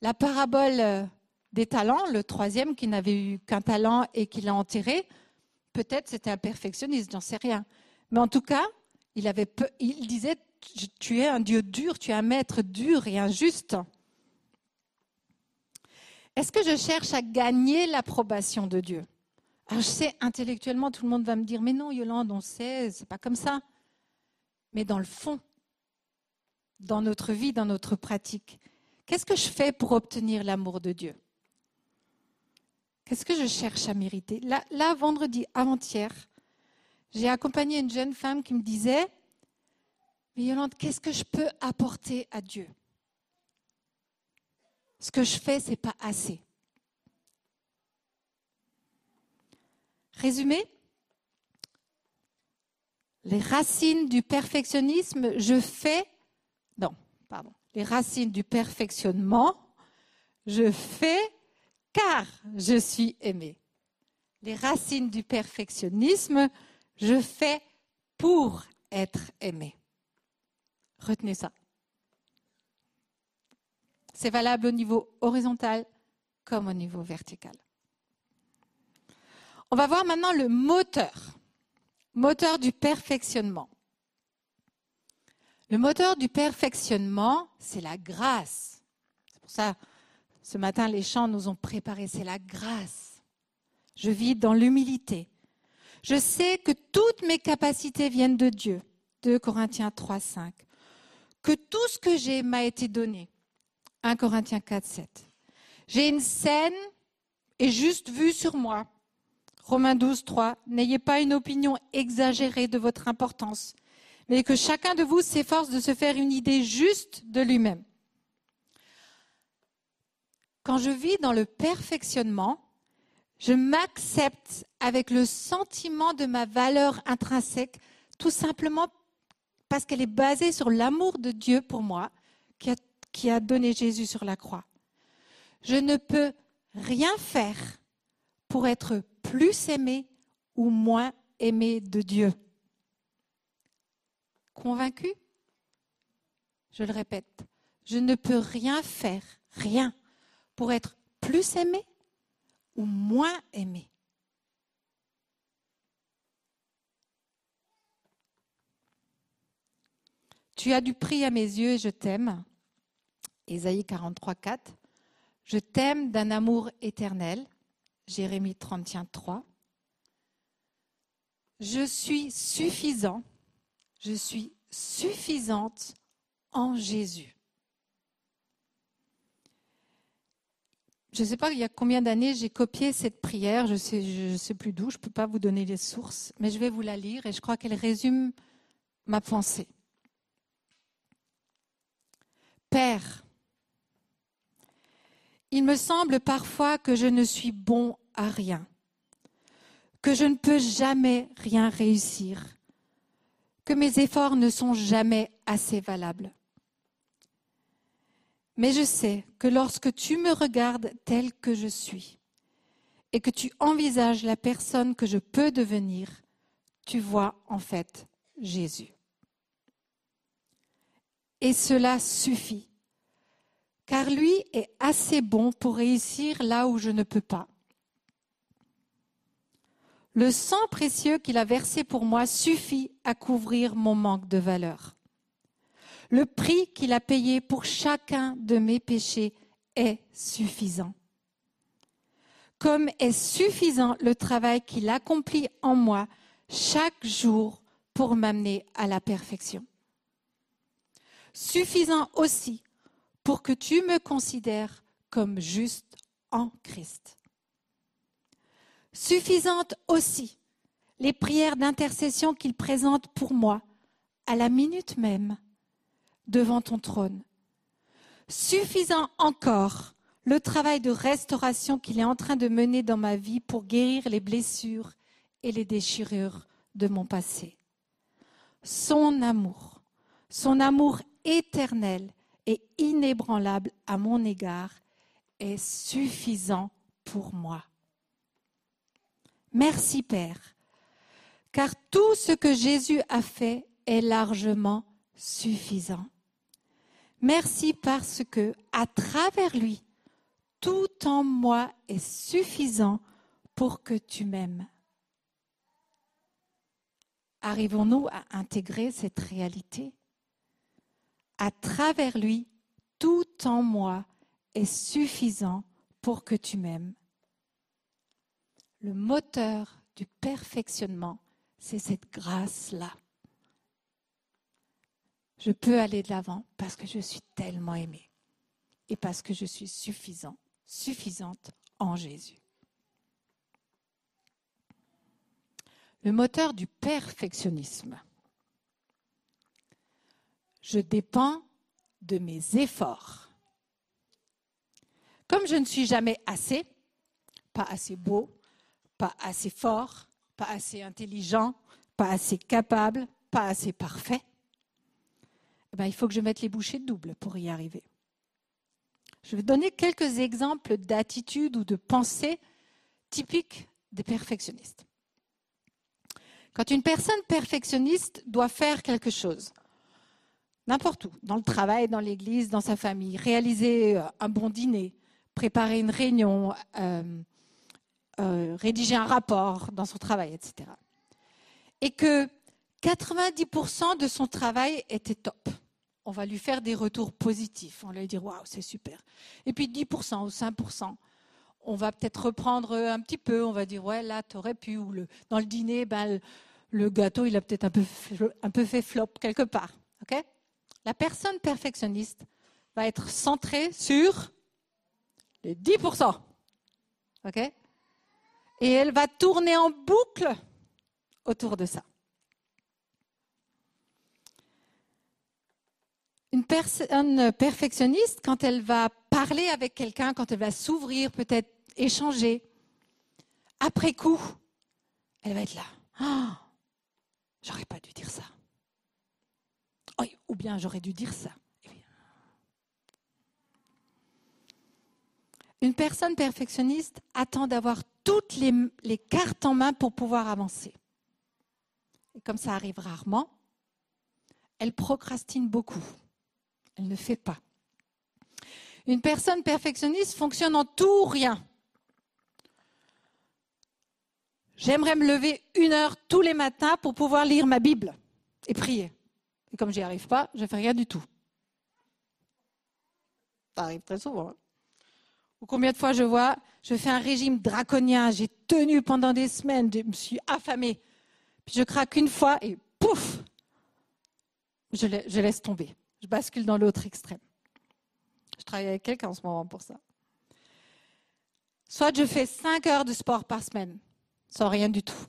La parabole des talents, le troisième qui n'avait eu qu'un talent et qui l'a enterré, peut-être c'était un perfectionniste, j'en sais rien. Mais en tout cas, il, il disait, tu es un Dieu dur, tu es un maître dur et injuste. Est-ce que je cherche à gagner l'approbation de Dieu? Alors je sais, intellectuellement, tout le monde va me dire, mais non, Yolande, on sait, c'est pas comme ça. Mais dans le fond, dans notre vie, dans notre pratique, qu'est-ce que je fais pour obtenir l'amour de Dieu? Qu'est-ce que je cherche à mériter? Là, là, vendredi avant-hier, j'ai accompagné une jeune femme qui me disait, mais Yolande, qu'est-ce que je peux apporter à Dieu? Ce que je fais, ce n'est pas assez. Résumé Les racines du perfectionnisme, je fais. Non, pardon. Les racines du perfectionnement, je fais car je suis aimé. Les racines du perfectionnisme, je fais pour être aimé. Retenez ça. C'est valable au niveau horizontal comme au niveau vertical. On va voir maintenant le moteur, moteur du perfectionnement. Le moteur du perfectionnement, c'est la grâce. C'est pour ça, ce matin, les chants nous ont préparé, c'est la grâce. Je vis dans l'humilité. Je sais que toutes mes capacités viennent de Dieu. 2 Corinthiens 3, 5 que tout ce que j'ai m'a été donné. 1 Corinthiens 4, 7. J'ai une scène et juste vue sur moi. Romains 12, 3. N'ayez pas une opinion exagérée de votre importance, mais que chacun de vous s'efforce de se faire une idée juste de lui-même. Quand je vis dans le perfectionnement, je m'accepte avec le sentiment de ma valeur intrinsèque, tout simplement parce qu'elle est basée sur l'amour de Dieu pour moi, qui a, donné Jésus sur la croix. Je ne peux rien faire pour être plus aimé ou moins aimé de Dieu. Convaincu? Je le répète, je ne peux rien faire, rien, pour être plus aimé ou moins aimé. Tu as du prix à mes yeux et je t'aime. Ésaïe 43, 4. Je t'aime d'un amour éternel. Jérémie 31, 3. Je suis suffisant. Je suis suffisante en Jésus. Je ne sais pas il y a combien d'années j'ai copié cette prière, je ne sais, sais plus d'où, je ne peux pas vous donner les sources, mais je vais vous la lire et je crois qu'elle résume ma pensée. Père, il me semble parfois que je ne suis bon à rien, que je ne peux jamais rien réussir, que mes efforts ne sont jamais assez valables. Mais je sais que lorsque tu me regardes tel que je suis et que tu envisages la personne que je peux devenir, tu vois en fait Jésus. Et cela suffit, car lui est assez bon pour réussir là où je ne peux pas. Le sang précieux qu'il a versé pour moi suffit à couvrir mon manque de valeur. Le prix qu'il a payé pour chacun de mes péchés est suffisant. Comme est suffisant le travail qu'il accomplit en moi chaque jour pour m'amener à la perfection suffisant aussi pour que tu me considères comme juste en Christ. Suffisante aussi les prières d'intercession qu'il présente pour moi à la minute même devant ton trône. Suffisant encore le travail de restauration qu'il est en train de mener dans ma vie pour guérir les blessures et les déchirures de mon passé. Son amour, son amour éternel inébranlable à mon égard est suffisant pour moi. Merci Père, car tout ce que Jésus a fait est largement suffisant. Merci parce que, à travers lui, tout en moi est suffisant pour que tu m'aimes. Arrivons-nous à intégrer cette réalité? À travers lui, tout en moi est suffisant pour que tu m'aimes. Le moteur du perfectionnement, c'est cette grâce-là. Je peux aller de l'avant parce que je suis tellement aimé et parce que je suis suffisant, suffisante en Jésus. Le moteur du perfectionnisme. Je dépends de mes efforts. Comme je ne suis jamais assez, pas assez beau, pas assez fort, pas assez intelligent, pas assez capable, pas assez parfait, eh ben, il faut que je mette les bouchées doubles pour y arriver. Je vais donner quelques exemples d'attitudes ou de pensées typiques des perfectionnistes. Quand une personne perfectionniste doit faire quelque chose, n'importe où, dans le travail, dans l'église, dans sa famille, réaliser euh, un bon dîner, préparer une réunion, euh, euh, rédiger un rapport dans son travail, etc. Et que 90% de son travail était top. On va lui faire des retours positifs. On va lui dire waouh, c'est super. Et puis 10% ou 5%, on va peut-être reprendre un petit peu. On va dire ouais, là, tu aurais pu. Ou le, dans le dîner, ben, le, gâteau, il a peut-être un peu, un peu fait flop quelque part. ok? La personne perfectionniste va être centrée sur les 10%. ok? Et elle va tourner en boucle autour de ça. Une personne perfectionniste, quand elle va parler avec quelqu'un, quand elle va s'ouvrir, peut-être échanger, après coup, elle va être là. Oh, j'aurais pas dû dire ça. Ou bien j'aurais dû dire ça. Une personne perfectionniste attend d'avoir toutes les, cartes en main pour pouvoir avancer. Et comme ça arrive rarement, elle procrastine beaucoup. Elle ne fait pas. Une personne perfectionniste fonctionne en tout ou rien. J'aimerais me lever une heure tous les matins pour pouvoir lire ma Bible et prier. Et comme j'y arrive pas, je fais rien du tout. Ça arrive très souvent. Hein. Ou combien de fois je vois, je fais un régime draconien, j'ai tenu pendant des semaines, je me suis affamée. Puis je craque une fois et pouf, je laisse tomber. Je bascule dans l'autre extrême. Je travaille avec quelqu'un en ce moment pour ça. Soit je fais 5 heures de sport par semaine, sans rien du tout.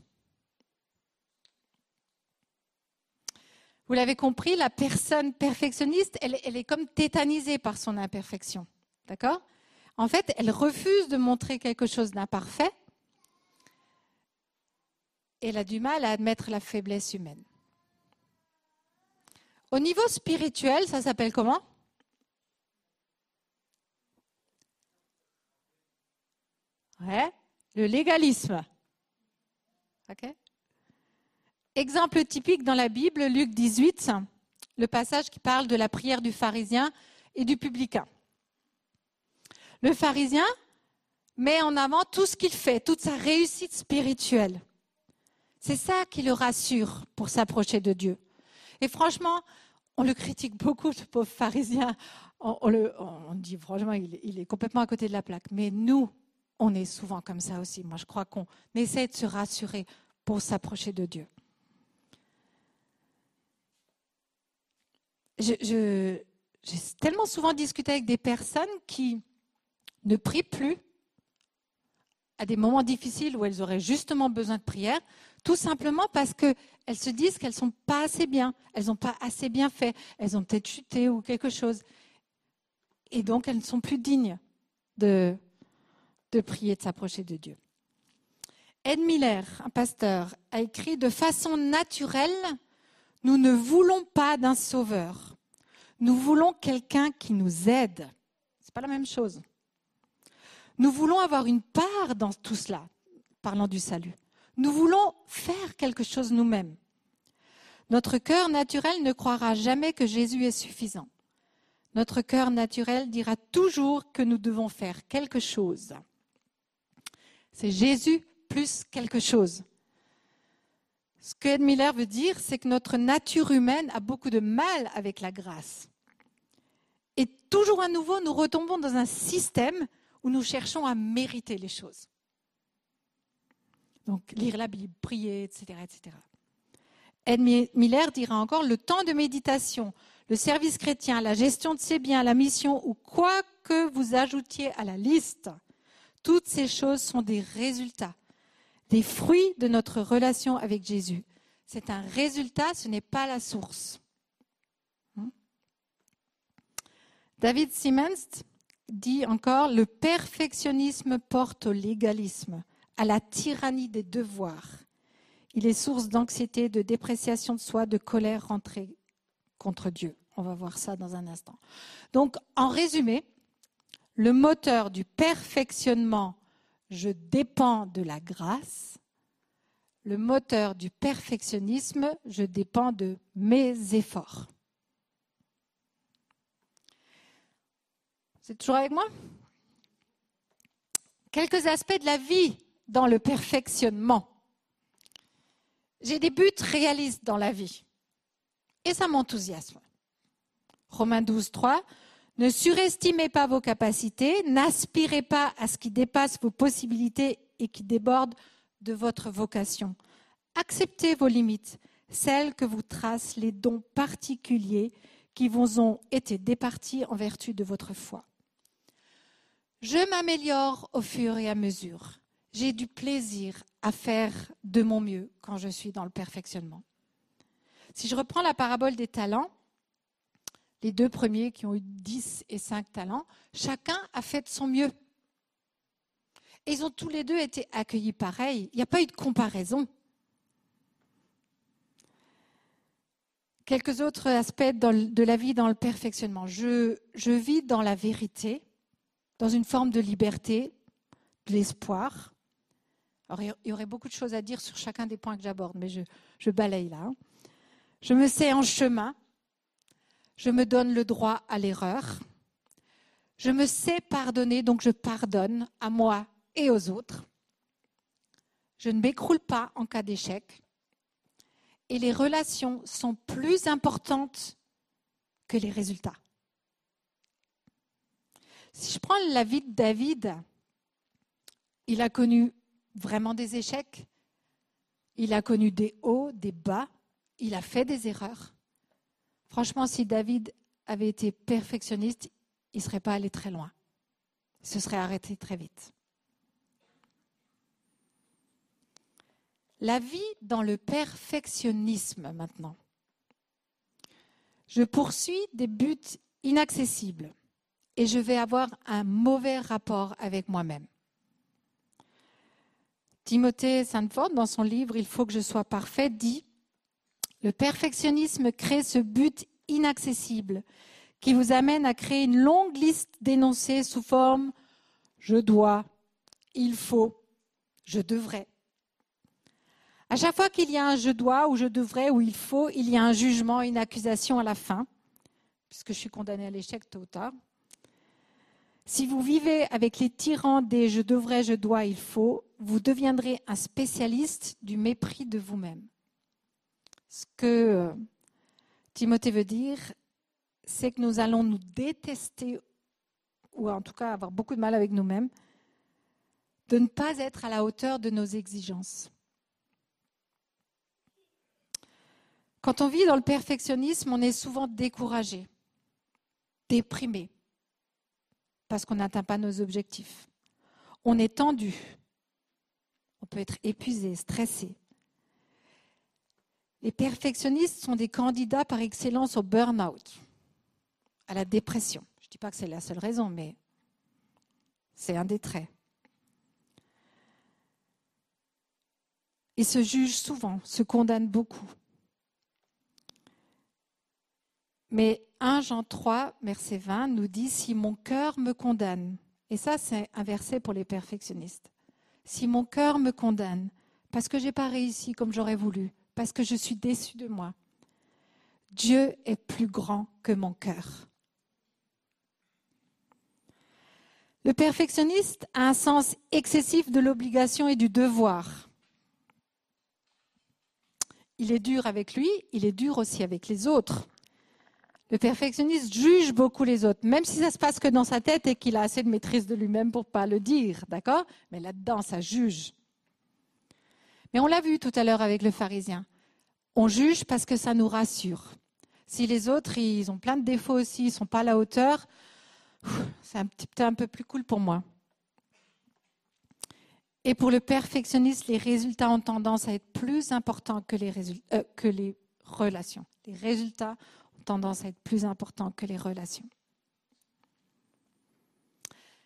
Vous l'avez compris, la personne perfectionniste, elle, est comme tétanisée par son imperfection. D'accord? En fait, elle refuse de montrer quelque chose d'imparfait. Et elle a du mal à admettre la faiblesse humaine. Au niveau spirituel, ça s'appelle comment? Ouais, le légalisme. Exemple typique dans la Bible, Luc 18, le passage qui parle de la prière du pharisien et du publicain. Le pharisien met en avant tout ce qu'il fait, toute sa réussite spirituelle. C'est ça qui le rassure pour s'approcher de Dieu. Et franchement, on le critique beaucoup, ce pauvre pharisien. On, le, on dit franchement, il, est complètement à côté de la plaque. Mais nous, on est souvent comme ça aussi. Moi, je crois qu'on essaie de se rassurer pour s'approcher de Dieu. J'ai tellement souvent discuté avec des personnes qui ne prient plus à des moments difficiles où elles auraient justement besoin de prière, tout simplement parce qu'elles se disent qu'elles ne sont pas assez bien, elles n'ont pas assez bien fait, elles ont peut-être chuté ou quelque chose. Et donc elles ne sont plus dignes de, de prier, de s'approcher de Dieu. Ed Miller, un pasteur, a écrit De façon naturelle, nous ne voulons pas d'un sauveur. Nous voulons quelqu'un qui nous aide. Ce n'est pas la même chose. Nous voulons avoir une part dans tout cela, parlant du salut. Nous voulons faire quelque chose nous-mêmes. Notre cœur naturel ne croira jamais que Jésus est suffisant. Notre cœur naturel dira toujours que nous devons faire quelque chose. C'est Jésus plus quelque chose. Ce que Ed Miller veut dire, c'est que notre nature humaine a beaucoup de mal avec la grâce. Et toujours à nouveau, nous retombons dans un système où nous cherchons à mériter les choses. Donc, lire la Bible, prier, etc., etc. Ed Miller dira encore, le temps de méditation, le service chrétien, la gestion de ses biens, la mission ou quoi que vous ajoutiez à la liste, toutes ces choses sont des résultats, des fruits de notre relation avec Jésus. C'est un résultat, ce n'est pas la source. Hmm? David Siemens dit encore, le perfectionnisme porte au légalisme, à la tyrannie des devoirs. Il est source d'anxiété, de dépréciation de soi, de colère rentrée contre Dieu. On va voir ça dans un instant. Donc, en résumé, le moteur du perfectionnement, je dépends de la grâce. Le moteur du perfectionnisme, je dépends de mes efforts. C'est toujours avec moi? Quelques aspects de la vie dans le perfectionnement. J'ai des buts réalistes dans la vie. Et ça m'enthousiasme. Romains 12, 3. Ne surestimez pas vos capacités, n'aspirez pas à ce qui dépasse vos possibilités et qui déborde de votre vocation. Acceptez vos limites, celles que vous tracent les dons particuliers qui vous ont été départis en vertu de votre foi. Je m'améliore au fur et à mesure. J'ai du plaisir à faire de mon mieux quand je suis dans le perfectionnement. Si je reprends la parabole des talents, les deux premiers qui ont eu 10 et 5 talents, chacun a fait de son mieux. Et ils ont tous les deux été accueillis pareil. Il n'y a pas eu de comparaison. Quelques autres aspects de la vie dans le perfectionnement. Je, vis dans la vérité dans une forme de liberté, de l'espoir. Il y aurait beaucoup de choses à dire sur chacun des points que j'aborde, mais je, je balaye là. Je me sais en chemin. Je me donne le droit à l'erreur. Je me sais pardonner, donc je pardonne à moi et aux autres. Je ne m'écroule pas en cas d'échec. Et les relations sont plus importantes que les résultats. Si je prends la vie de David, il a connu vraiment des échecs, il a connu des hauts, des bas, il a fait des erreurs. Franchement, si David avait été perfectionniste, il ne serait pas allé très loin. Il se serait arrêté très vite. La vie dans le perfectionnisme maintenant. Je poursuis des buts inaccessibles et je vais avoir un mauvais rapport avec moi-même. Timothée Sandford, dans son livre Il faut que je sois parfait, dit Le perfectionnisme crée ce but inaccessible qui vous amène à créer une longue liste d'énoncés sous forme je dois, il faut, je devrais. À chaque fois qu'il y a un je dois ou je devrais ou il faut, il y a un jugement, une accusation à la fin, puisque je suis condamné à l'échec tôt ou tard. Si vous vivez avec les tyrans des je devrais, je dois, il faut, vous deviendrez un spécialiste du mépris de vous-même. Ce que euh, Timothée veut dire, c'est que nous allons nous détester, ou en tout cas avoir beaucoup de mal avec nous-mêmes, de ne pas être à la hauteur de nos exigences. Quand on vit dans le perfectionnisme, on est souvent découragé, déprimé parce qu'on n'atteint pas nos objectifs. On est tendu. On peut être épuisé, stressé. Les perfectionnistes sont des candidats par excellence au burn-out, à la dépression. Je ne dis pas que c'est la seule raison, mais C'est un des traits. Il se juge souvent, se condamne beaucoup. Mais 1 Jean 3, verset 20 nous dit, si mon cœur me condamne, et ça c'est un verset pour les perfectionnistes, si mon cœur me condamne, parce que je n'ai pas réussi comme j'aurais voulu, parce que je suis déçu de moi, Dieu est plus grand que mon cœur. Le perfectionniste a un sens excessif de l'obligation et du devoir. Il est dur avec lui, il est dur aussi avec les autres. Le perfectionniste juge beaucoup les autres, même si ça se passe que dans sa tête et qu'il a assez de maîtrise de lui-même pour pas le dire, d'accord? Mais là-dedans, ça juge. Mais on l'a vu tout à l'heure avec le pharisien. On juge parce que ça nous rassure. Si les autres, ils ont plein de défauts aussi, ils sont pas à la hauteur, c'est un petit peu un peu plus cool pour moi. Et pour le perfectionniste, les résultats ont tendance à être plus importants que les, euh, que les relations. Les résultats tendance à être plus important que les relations.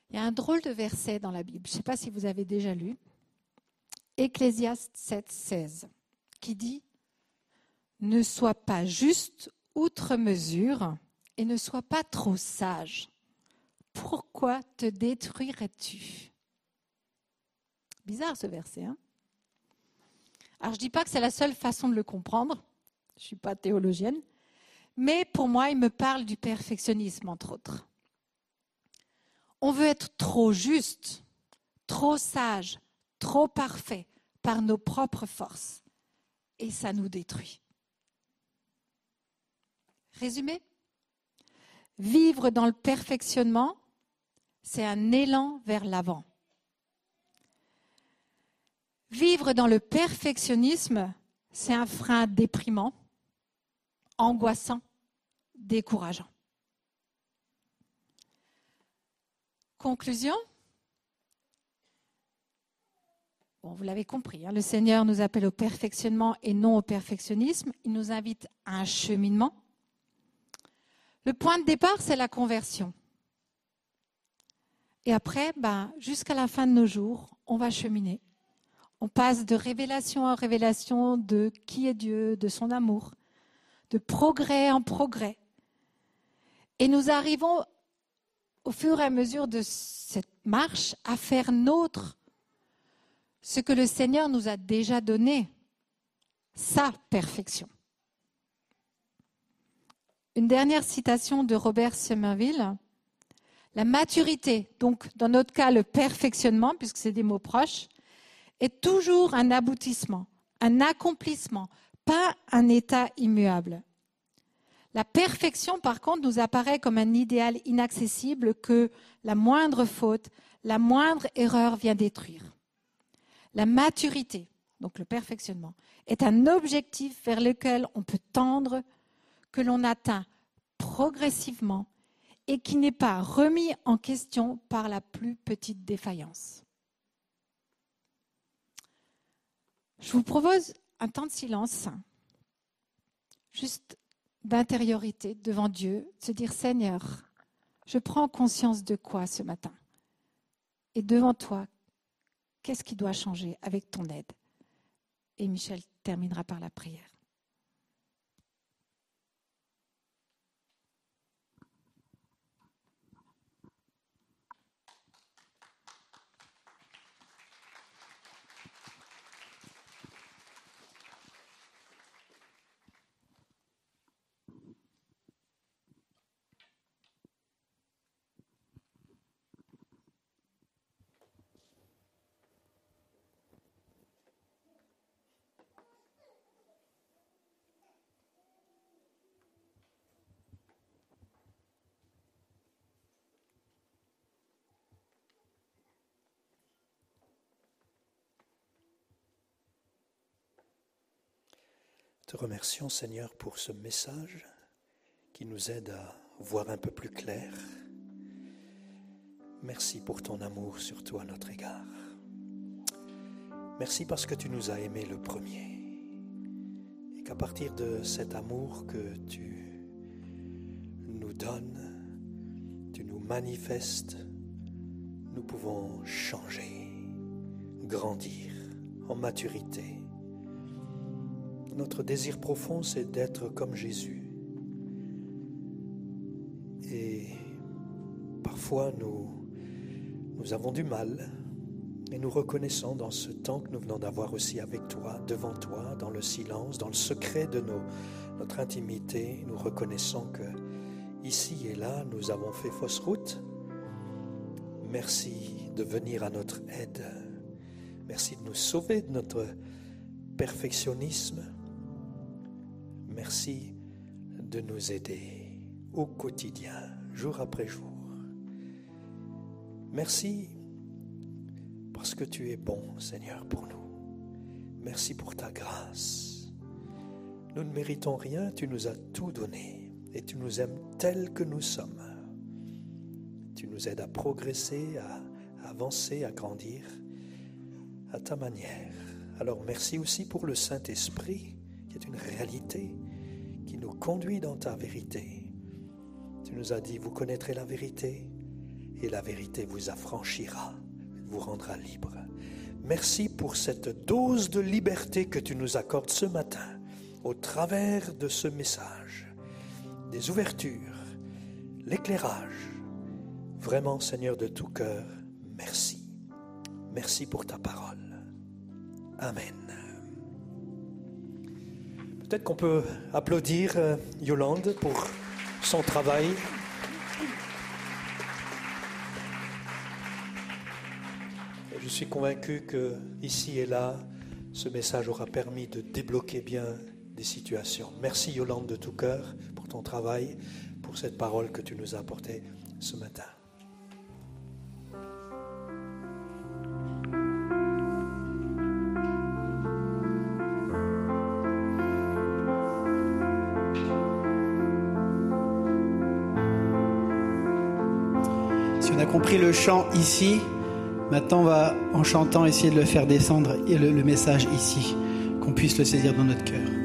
Il y a un drôle de verset dans la Bible, je ne sais pas si vous avez déjà lu, Ecclésiaste 7, 16, qui dit Ne sois pas juste outre mesure et ne sois pas trop sage. Pourquoi te détruirais-tu? Bizarre ce verset. Hein? Alors je ne dis pas que c'est la seule façon de le comprendre, je ne suis pas théologienne, mais pour moi, il me parle du perfectionnisme, entre autres. On veut être trop juste, trop sage, trop parfait par nos propres forces. Et ça nous détruit. Résumé Vivre dans le perfectionnement, c'est un élan vers l'avant. Vivre dans le perfectionnisme, c'est un frein déprimant angoissant, décourageant. Conclusion Bon, vous l'avez compris, hein, le Seigneur nous appelle au perfectionnement et non au perfectionnisme. Il nous invite à un cheminement. Le point de départ, c'est la conversion. Et après, ben, jusqu'à la fin de nos jours, on va cheminer. On passe de révélation en révélation de qui est Dieu, de son amour de progrès en progrès. Et nous arrivons au fur et à mesure de cette marche à faire nôtre ce que le Seigneur nous a déjà donné, sa perfection. Une dernière citation de Robert Somerville. La maturité, donc dans notre cas le perfectionnement, puisque c'est des mots proches, est toujours un aboutissement, un accomplissement, pas un état immuable. La perfection, par contre, nous apparaît comme un idéal inaccessible que la moindre faute, la moindre erreur vient détruire. La maturité, donc le perfectionnement, est un objectif vers lequel on peut tendre, que l'on atteint progressivement et qui n'est pas remis en question par la plus petite défaillance. Je vous propose un temps de silence, juste d'intériorité devant Dieu, se dire Seigneur, je prends conscience de quoi ce matin? Et devant toi, qu'est-ce qui doit changer avec ton aide? Et Michel terminera par la prière. Te remercions Seigneur pour ce message qui nous aide à voir un peu plus clair. Merci pour ton amour surtout à notre égard. Merci parce que tu nous as aimés le premier et qu'à partir de cet amour que tu nous donnes, tu nous manifestes nous pouvons changer, grandir en maturité. Notre désir profond, c'est d'être comme Jésus. Et parfois, nous, nous avons du mal. Et nous reconnaissons dans ce temps que nous venons d'avoir aussi avec toi, devant toi, dans le silence, dans le secret de notre intimité, nous reconnaissons que ici et là, nous avons fait fausse route. Merci de venir à notre aide. Merci de nous sauver de notre perfectionnisme. Merci de nous aider au quotidien, jour après jour. Merci parce que tu es bon, Seigneur, pour nous. Merci pour ta grâce. Nous ne méritons rien, tu nous as tout donné et tu nous aimes tels que nous sommes. Tu nous aides à progresser, à avancer, à grandir à ta manière. Alors merci aussi pour le Saint-Esprit qui est une réalité nous dans ta vérité. Tu nous as dit, vous connaîtrez la vérité et la vérité vous affranchira, vous rendra libre. Merci pour cette dose de liberté que tu nous accordes ce matin au travers de ce message, des ouvertures, l'éclairage. Vraiment, Seigneur, de tout cœur, merci. Merci pour ta parole. Amen. Peut-être qu'on peut applaudir euh, Yolande pour son travail. Je suis convaincu que ici et là, ce message aura permis de débloquer bien des situations. Merci Yolande de tout cœur pour ton travail, pour cette parole que tu nous as apportée ce matin. Compris le chant ici, maintenant on va, en chantant, essayer de le faire descendre et le, le message ici, qu'on puisse le saisir dans notre cœur.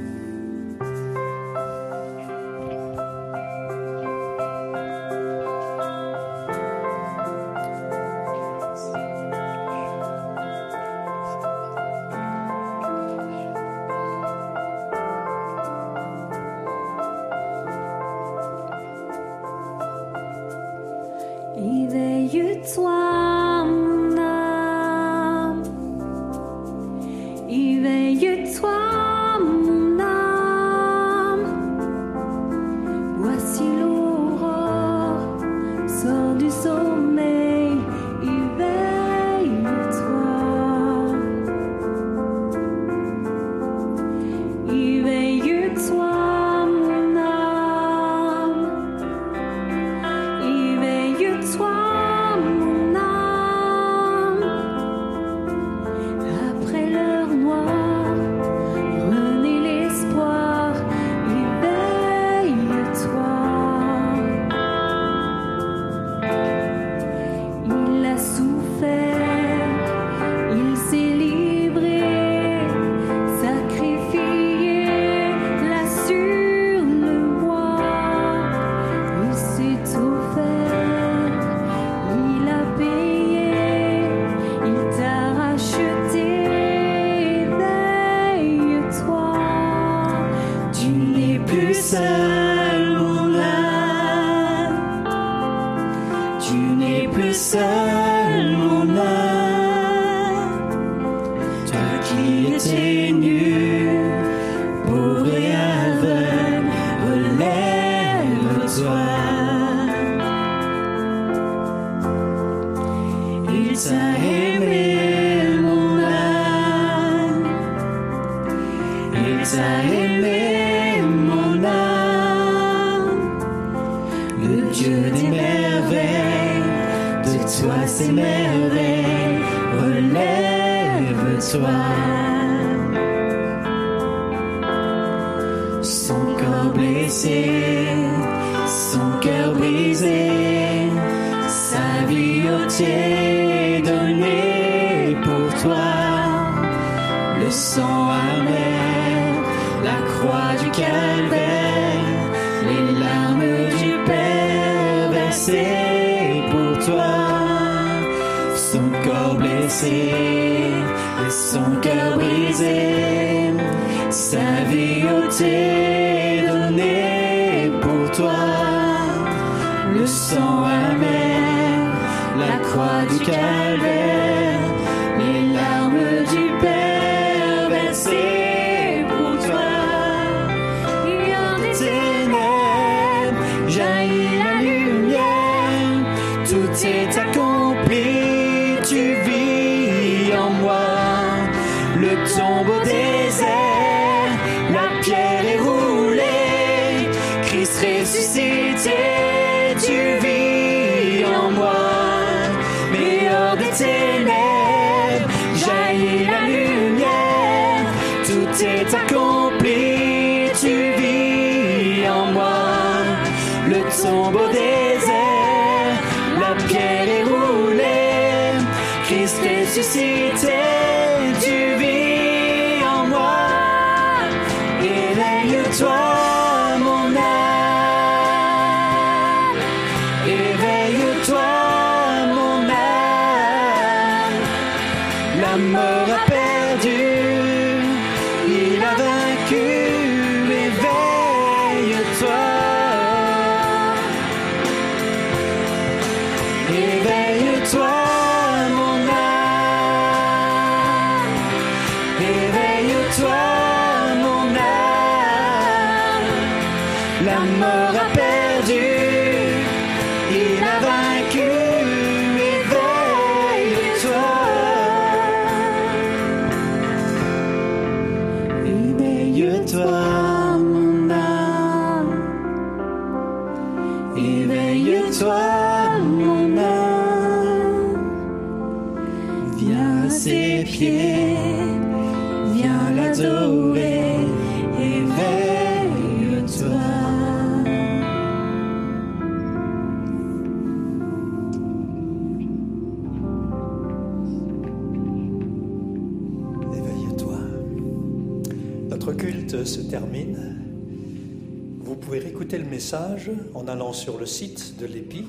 En allant sur le site de l'EPI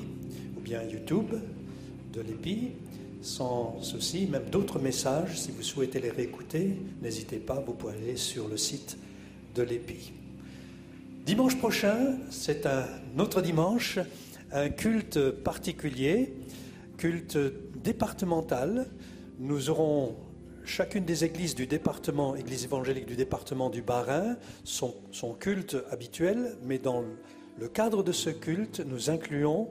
ou bien YouTube de l'EPI. Sans souci, même d'autres messages, si vous souhaitez les réécouter, n'hésitez pas, vous pouvez aller sur le site de l'EPI. Dimanche prochain, c'est un autre dimanche, un culte particulier, culte départemental. Nous aurons chacune des églises du département, église évangélique du département du Bas-Rhin, son, son culte habituel, mais dans le cadre de ce culte, nous incluons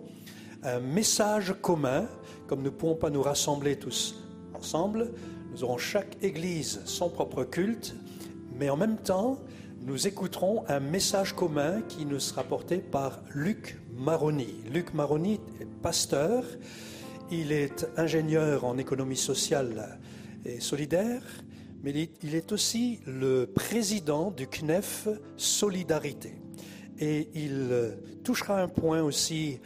un message commun, comme nous ne pouvons pas nous rassembler tous ensemble, nous aurons chaque église son propre culte, mais en même temps, nous écouterons un message commun qui nous sera porté par Luc Maroni. Luc Maroni est pasteur, il est ingénieur en économie sociale et solidaire, mais il est aussi le président du CNEF Solidarité. Et il euh, touchera un point aussi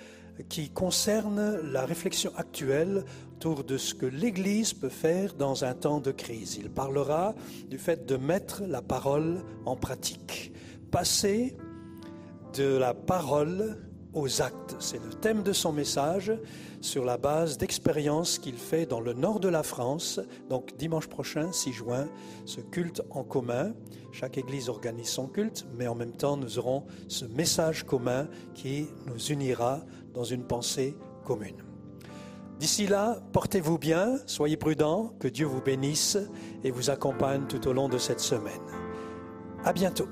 qui concerne la réflexion actuelle autour de ce que l'Église peut faire dans un temps de crise. Il parlera du fait de mettre la parole en pratique, passer de la parole aux actes. C'est le thème de son message sur la base d'expériences qu'il fait dans le nord de la France. Donc dimanche prochain, 6 juin, ce culte en commun. Chaque église organise son culte, mais en même temps, nous aurons ce message commun qui nous unira dans une pensée commune. D'ici là, portez-vous bien, soyez prudents, que Dieu vous bénisse et vous accompagne tout au long de cette semaine. À bientôt.